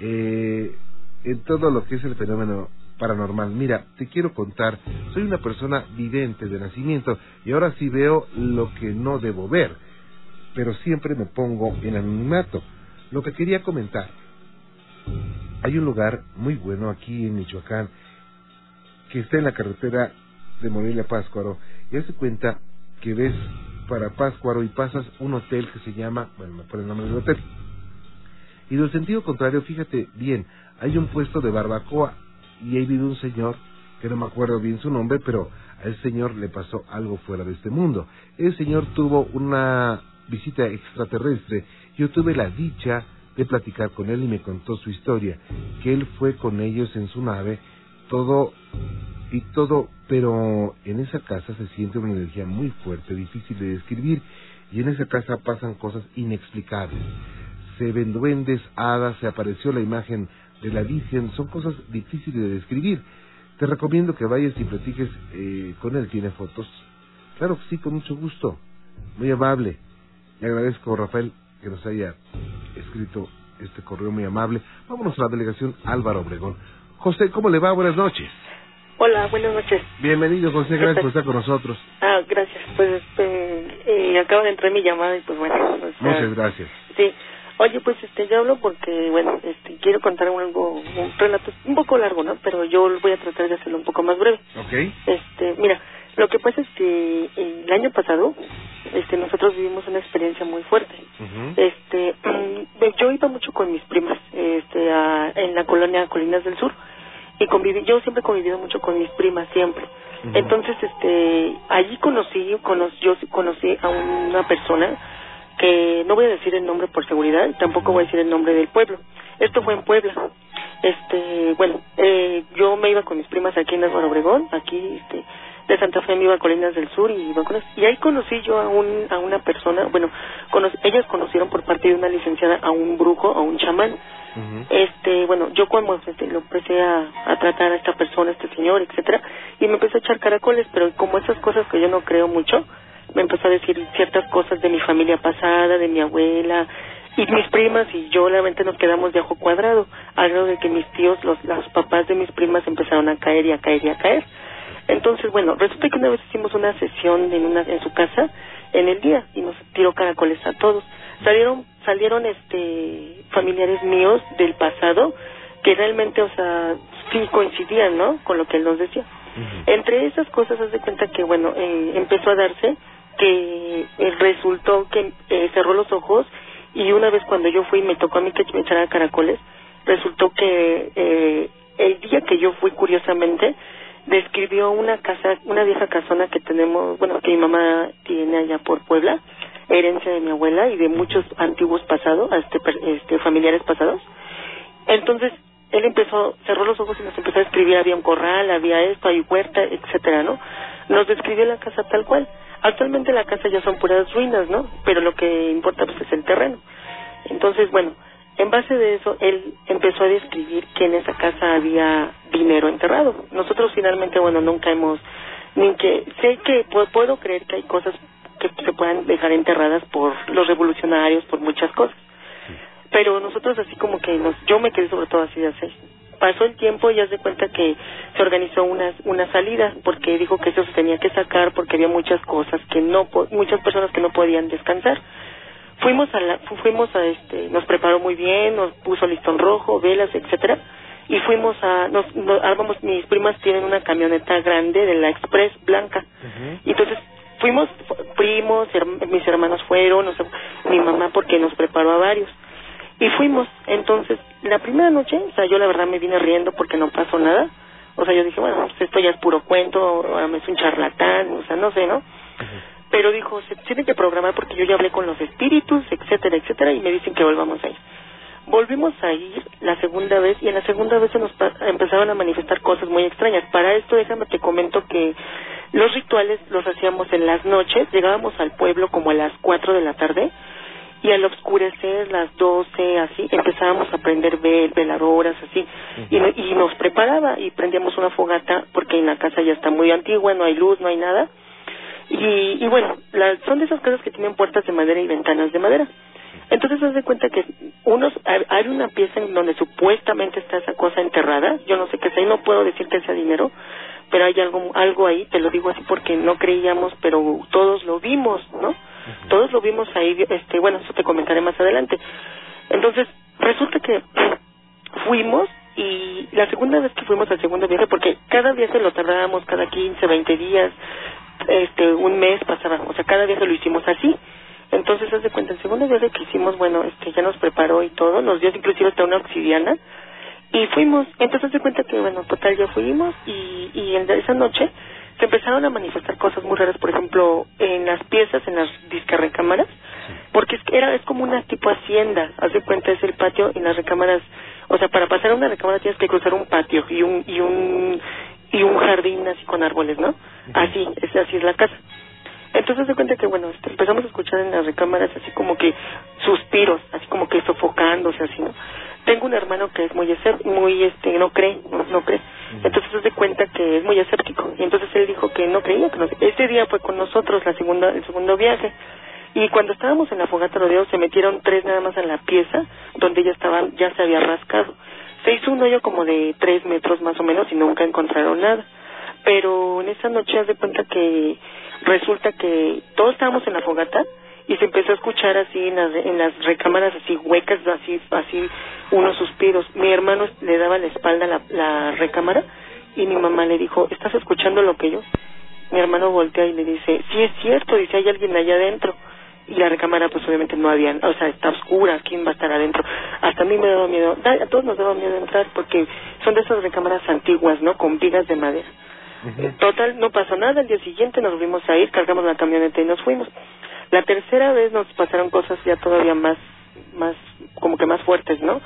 Eh, en todo lo que es el fenómeno paranormal. Mira, te quiero contar, soy una persona vidente de nacimiento y ahora sí veo lo que no debo ver, pero siempre me pongo en anonimato. Lo que quería comentar, hay un lugar muy bueno aquí en Michoacán que está en la carretera de Morelia a Páscuaro y hace cuenta que ves para Páscuaro y pasas un hotel que se llama, bueno, me pone el nombre del hotel. Y del sentido contrario, fíjate bien, hay un puesto de barbacoa y ahí vive un señor, que no me acuerdo bien su nombre, pero a ese señor le pasó algo fuera de este mundo. El señor tuvo una visita extraterrestre. Yo tuve la dicha de platicar con él y me contó su historia, que él fue con ellos en su nave, todo y todo, pero en esa casa se siente una energía muy fuerte, difícil de describir, y en esa casa pasan cosas inexplicables. Se ven duendes, hadas, se apareció la imagen de la Virgen, son cosas difíciles de describir. Te recomiendo que vayas y platiques eh, con él, tiene fotos. Claro que sí, con mucho gusto, muy amable. Le agradezco, Rafael, que nos haya escrito este correo muy amable. Vámonos a la delegación Álvaro Obregón. José, ¿cómo le va? Buenas noches. Hola, buenas noches. Bienvenido, José, gracias por estar con nosotros. Ah, gracias. Pues este, eh, acaba de entrar mi llamada y pues bueno. o sea, Muchas gracias. Sí. Oye, pues este, yo hablo porque, bueno, este, quiero contar un, algo, un relato un poco largo, ¿no? Pero yo voy a tratar de hacerlo un poco más breve. Ok. Este, mira, lo que pasa es que el año pasado, este, nosotros vivimos una experiencia muy fuerte. Este, yo iba mucho con mis primas, este, a, en la colonia Colinas del Sur y conviví, yo siempre he convivido mucho con mis primas siempre. Entonces, este, allí conocí, conocí, yo conocí a una persona que no voy a decir el nombre por seguridad, tampoco voy a decir el nombre del pueblo. Esto fue en Puebla. Este, bueno, eh, yo me iba con mis primas aquí en Álvaro Obregón, aquí, este, de Santa Fe me iba a Colinas del Sur y iba con y ahí conocí yo a un a una persona, bueno, cono- ellas conocieron por parte de una licenciada a un brujo, a un chamán. Este, bueno, yo cuando lo empecé a, tratar a esta persona, a este señor, etcétera, y me empezó a echar caracoles, pero como esas cosas que yo no creo mucho, me empezó a decir ciertas cosas de mi familia pasada, de mi abuela, y mis primas y yo realmente nos quedamos de ojo cuadrado, al grado de que mis tíos, los, los papás de mis primas empezaron a caer y a caer y a caer. Entonces, bueno, resulta que una vez hicimos una sesión en una en su casa en el día y nos tiró caracoles a todos. Salieron salieron este familiares míos del pasado que realmente, o sea, sí coincidían, ¿no? Con lo que él nos decía. Entre esas cosas, haz de cuenta que, bueno, eh, empezó a darse que eh, resultó que eh, cerró los ojos y una vez cuando yo fui me tocó a mí que me echara caracoles, resultó que eh, el día que yo fui, curiosamente, describió una casa, una vieja casona que tenemos, bueno, que mi mamá tiene allá por Puebla, herencia de mi abuela y de muchos antiguos pasados, este, este, familiares pasados. Entonces, él empezó, cerró los ojos y nos empezó a describir, había un corral, había esto, hay huerta, etcétera, ¿no? Nos describió la casa tal cual. Actualmente la casa ya son puras ruinas, ¿no? Pero lo que importa pues es el terreno. Entonces, bueno, en base de eso, él empezó a describir que en esa casa había dinero enterrado. Nosotros finalmente, bueno, nunca hemos, ni que, sé que pu- puedo creer que hay cosas que se puedan dejar enterradas por los revolucionarios, por muchas cosas. Pero nosotros así como que nos, yo me quedé sobre todo así de hacer. Pasó el tiempo y ya se cuenta que se organizó una, una salida porque dijo que eso se tenía que sacar porque había muchas cosas que no, muchas personas que no podían descansar. Fuimos a la, fu- fuimos a este, nos preparó muy bien, nos puso listón rojo, velas, etcétera, y fuimos a, nos, nos armamos, mis primas tienen una camioneta grande de la Express blanca, y entonces fuimos fu- primos, mis hermanos fueron, o sea, mi mamá porque nos preparó a varios. Y fuimos, entonces, la primera noche, o sea, yo la verdad me vine riendo porque no pasó nada. O sea, yo dije, bueno, pues esto ya es puro cuento, es un charlatán, o sea, no sé, ¿no? Pero dijo, se tiene que programar porque yo ya hablé con los espíritus, etcétera, etcétera, y me dicen que volvamos a ir. Volvimos a ir la segunda vez y en la segunda vez se nos pa- empezaron a manifestar cosas muy extrañas. Para esto déjame te comento que los rituales los hacíamos en las noches, llegábamos al pueblo como a las 4 de la tarde y al oscurecer las 12 así empezábamos a prender vel, veladoras así y, y nos preparaba y prendíamos una fogata porque en la casa ya está muy antigua, no hay luz, no hay nada y, y bueno, la- son de esas casas que tienen puertas de madera y ventanas de madera. Entonces se de cuenta que unos hay- hay una pieza en donde supuestamente está esa cosa enterrada, yo no sé qué sea, y no puedo decir que sea dinero, pero hay algo algo ahí, te lo digo así porque no creíamos, pero todos lo vimos, ¿no? Todos lo vimos ahí, este, bueno, eso te comentaré más adelante. Entonces, resulta que fuimos y la segunda vez que fuimos al segundo viaje, porque cada viaje lo tardábamos cada 15, 20 días, este, un mes pasaba, o sea, cada viaje lo hicimos así. Entonces, haz de cuenta, el segundo viaje que hicimos, bueno, este, ya nos preparó y todo, nos dio inclusive hasta una obsidiana, y fuimos, entonces de cuenta que, bueno, total, ya fuimos, y, y en esa noche se empezaron a manifestar cosas muy raras, por ejemplo, en las piezas, en las disque recámaras, porque es, que era, es como una tipo hacienda, haz de cuenta, es el patio y las recámaras, o sea, para pasar a una recámara tienes que cruzar un patio y un, y un, y un jardín así con árboles, ¿no? Así, es, así es la casa. Entonces se cuenta que, bueno, este, empezamos a escuchar en las recámaras así como que suspiros, así como que sofocándose, así, ¿no? Tengo un hermano que es muy, escép- muy este, no cree, no, no cree. Entonces se cuenta que es muy escéptico. Y entonces él dijo que no creía, que no Ese día fue con nosotros, la segunda, el segundo viaje. Y cuando estábamos en la fogata rodeo, se metieron tres nada más a la pieza, donde ya estaban, ya se había rascado. Se hizo un hoyo como de tres metros más o menos y nunca encontraron nada. Pero en esa noche haz de cuenta que resulta que todos estábamos en la fogata y se empezó a escuchar así en las, recámaras así huecas, así, así unos suspiros. Mi hermano le daba la espalda a la, la recámara y mi mamá le dijo, ¿estás escuchando lo que yo? Mi hermano voltea y le dice, sí es cierto, dice, hay alguien allá adentro. Y la recámara pues obviamente no había, o sea, está oscura, ¿quién va a estar adentro? Hasta a mí me daba miedo, a todos nos daba miedo entrar porque son de esas recámaras antiguas, ¿no? Con vigas de madera. Total, no pasó nada. El día siguiente nos volvimos a ir, cargamos la camioneta y nos fuimos. La tercera vez nos pasaron cosas ya todavía más, más, como que más fuertes, ¿no?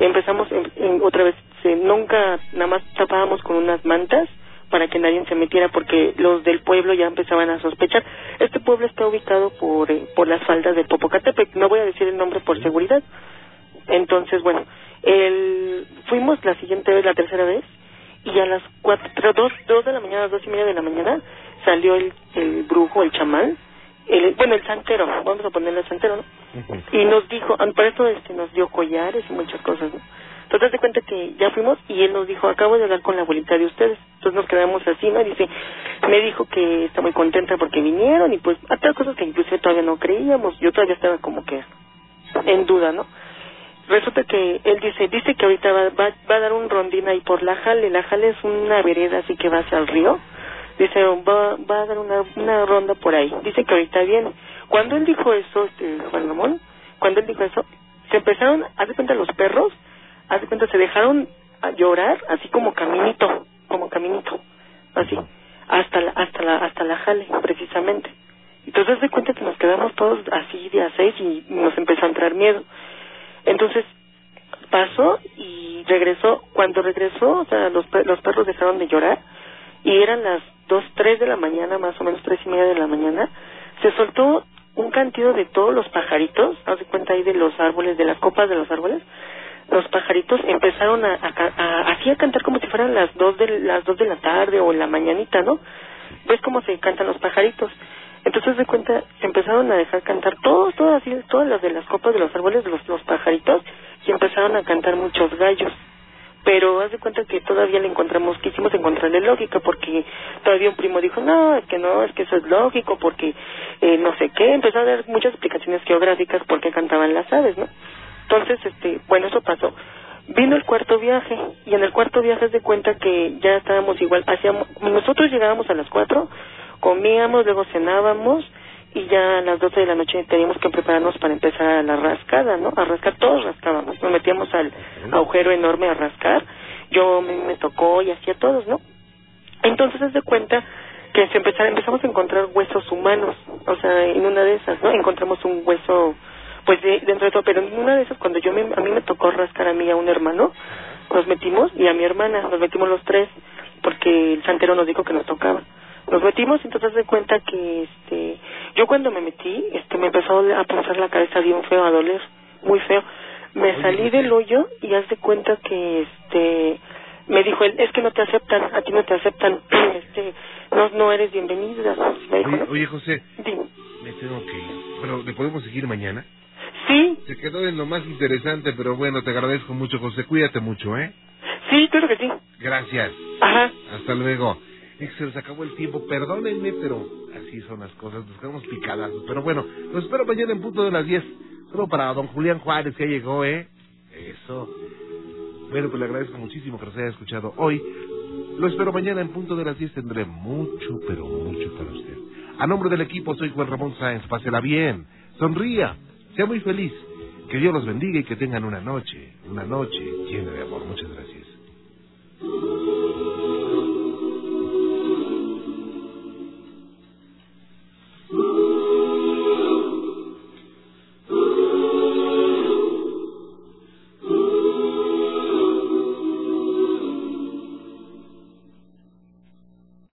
Empezamos en- en- otra vez, se- nunca, nada más tapábamos con unas mantas para que nadie se metiera porque los del pueblo ya empezaban a sospechar. Este pueblo está ubicado por, eh, por las faldas de Popocatépetl. No voy a decir el nombre por seguridad. Entonces, bueno, el, fuimos la siguiente vez, la tercera vez, y a las cuatro, dos, dos de la mañana, dos y media de la mañana, salió el, el brujo, el chamán, el, bueno, el santero, vamos a ponerle el santero, ¿no? Y nos dijo, ah, para esto este, nos dio collares y muchas cosas, ¿no? Entonces, de cuenta que ya fuimos y él nos dijo, acabo de hablar con la abuelita de ustedes. Entonces nos quedamos así, ¿no? Dice, me dijo que está muy contenta porque vinieron y pues otras cosas que inclusive todavía no creíamos. Yo todavía estaba como que en duda, ¿no? Resulta que él dice, dice que ahorita va, va, va a dar un rondín ahí por la Jale. La Jale es una vereda así que va hacia el río. Dice, va, va a dar una, una ronda por ahí. Dice que ahorita viene. Cuando él dijo eso, este, Juan Ramón, cuando él dijo eso, se empezaron, haz de cuenta los perros, haz de cuenta, se dejaron a llorar, así como caminito, como caminito, así, hasta la, hasta la, hasta la Jale, precisamente. Entonces, haz de cuenta que nos quedamos todos así de a seis y nos empezó a entrar miedo. Entonces, pasó y regresó. Cuando regresó, o sea, los, los perros dejaron de llorar y eran las dos, tres de la mañana, más o menos tres y media de la mañana. Se soltó un cantido de todos los pajaritos, haz de cuenta ahí de los árboles, de las copas de los árboles. Los pajaritos empezaron a, a, a- así a cantar como si fueran las dos de las dos de la tarde o la mañanita, ¿no? ¿Ves cómo se cantan los pajaritos? Entonces de cuenta, se empezaron a dejar cantar todos, todas todas las de las copas de los árboles, los, los pajaritos, y empezaron a cantar muchos gallos. pero haz de cuenta que todavía le encontramos, quisimos encontrarle lógica, porque todavía un primo dijo, no, es que no, es que eso es lógico, porque eh, no sé qué, empezó a dar muchas explicaciones geográficas por qué cantaban las aves, ¿no? Entonces, este, bueno, eso pasó. Vino el cuarto viaje, y en el cuarto viaje haz de cuenta que ya estábamos igual, hacíamos, nosotros llegábamos a las cuatro, comíamos, luego cenábamos, y ya a las 12 de la noche teníamos que prepararnos para empezar a la rascada, ¿no? A rascar, todos rascábamos, nos metíamos al agujero enorme a rascar, yo me, me tocó y hacía todos, ¿no? Entonces se de cuenta que se empezar, empezamos a encontrar huesos humanos, o sea, en una de esas, ¿no? Encontramos un hueso, pues de, dentro de todo, pero en una de esas cuando yo me, a mí me tocó rascar a mí a un hermano, nos metimos y a mi hermana, nos metimos los tres, porque el santero nos dijo que nos tocaba nos metimos entonces de cuenta que este yo cuando me metí este me empezó a pensar la cabeza bien feo a doler muy feo. Me salí del hoyo y haz de cuenta que este me dijo él es que no te aceptan a ti no te aceptan este no no eres bienvenida oye, oye, José. Me tengo que ir. Pero le podemos seguir mañana sí. Se quedó en lo más interesante pero bueno te agradezco mucho José. Cuídate mucho eh sí claro que sí. Gracias. Ajá. Hasta luego se nos acabó el tiempo, perdónenme, pero así son las cosas, nos quedamos picadas. Pero bueno, los espero mañana en punto de las 10. Solo para don Julián Juárez, que llegó, ¿eh? Eso. Bueno, pues le agradezco muchísimo que nos haya escuchado hoy. Lo espero mañana en punto de las 10. Tendré mucho, pero mucho para usted. A nombre del equipo, soy Juan Ramón Sáenz. Pásela bien, sonría, sea muy feliz. Que Dios los bendiga y que tengan una noche, una noche llena de amor. Muchas gracias.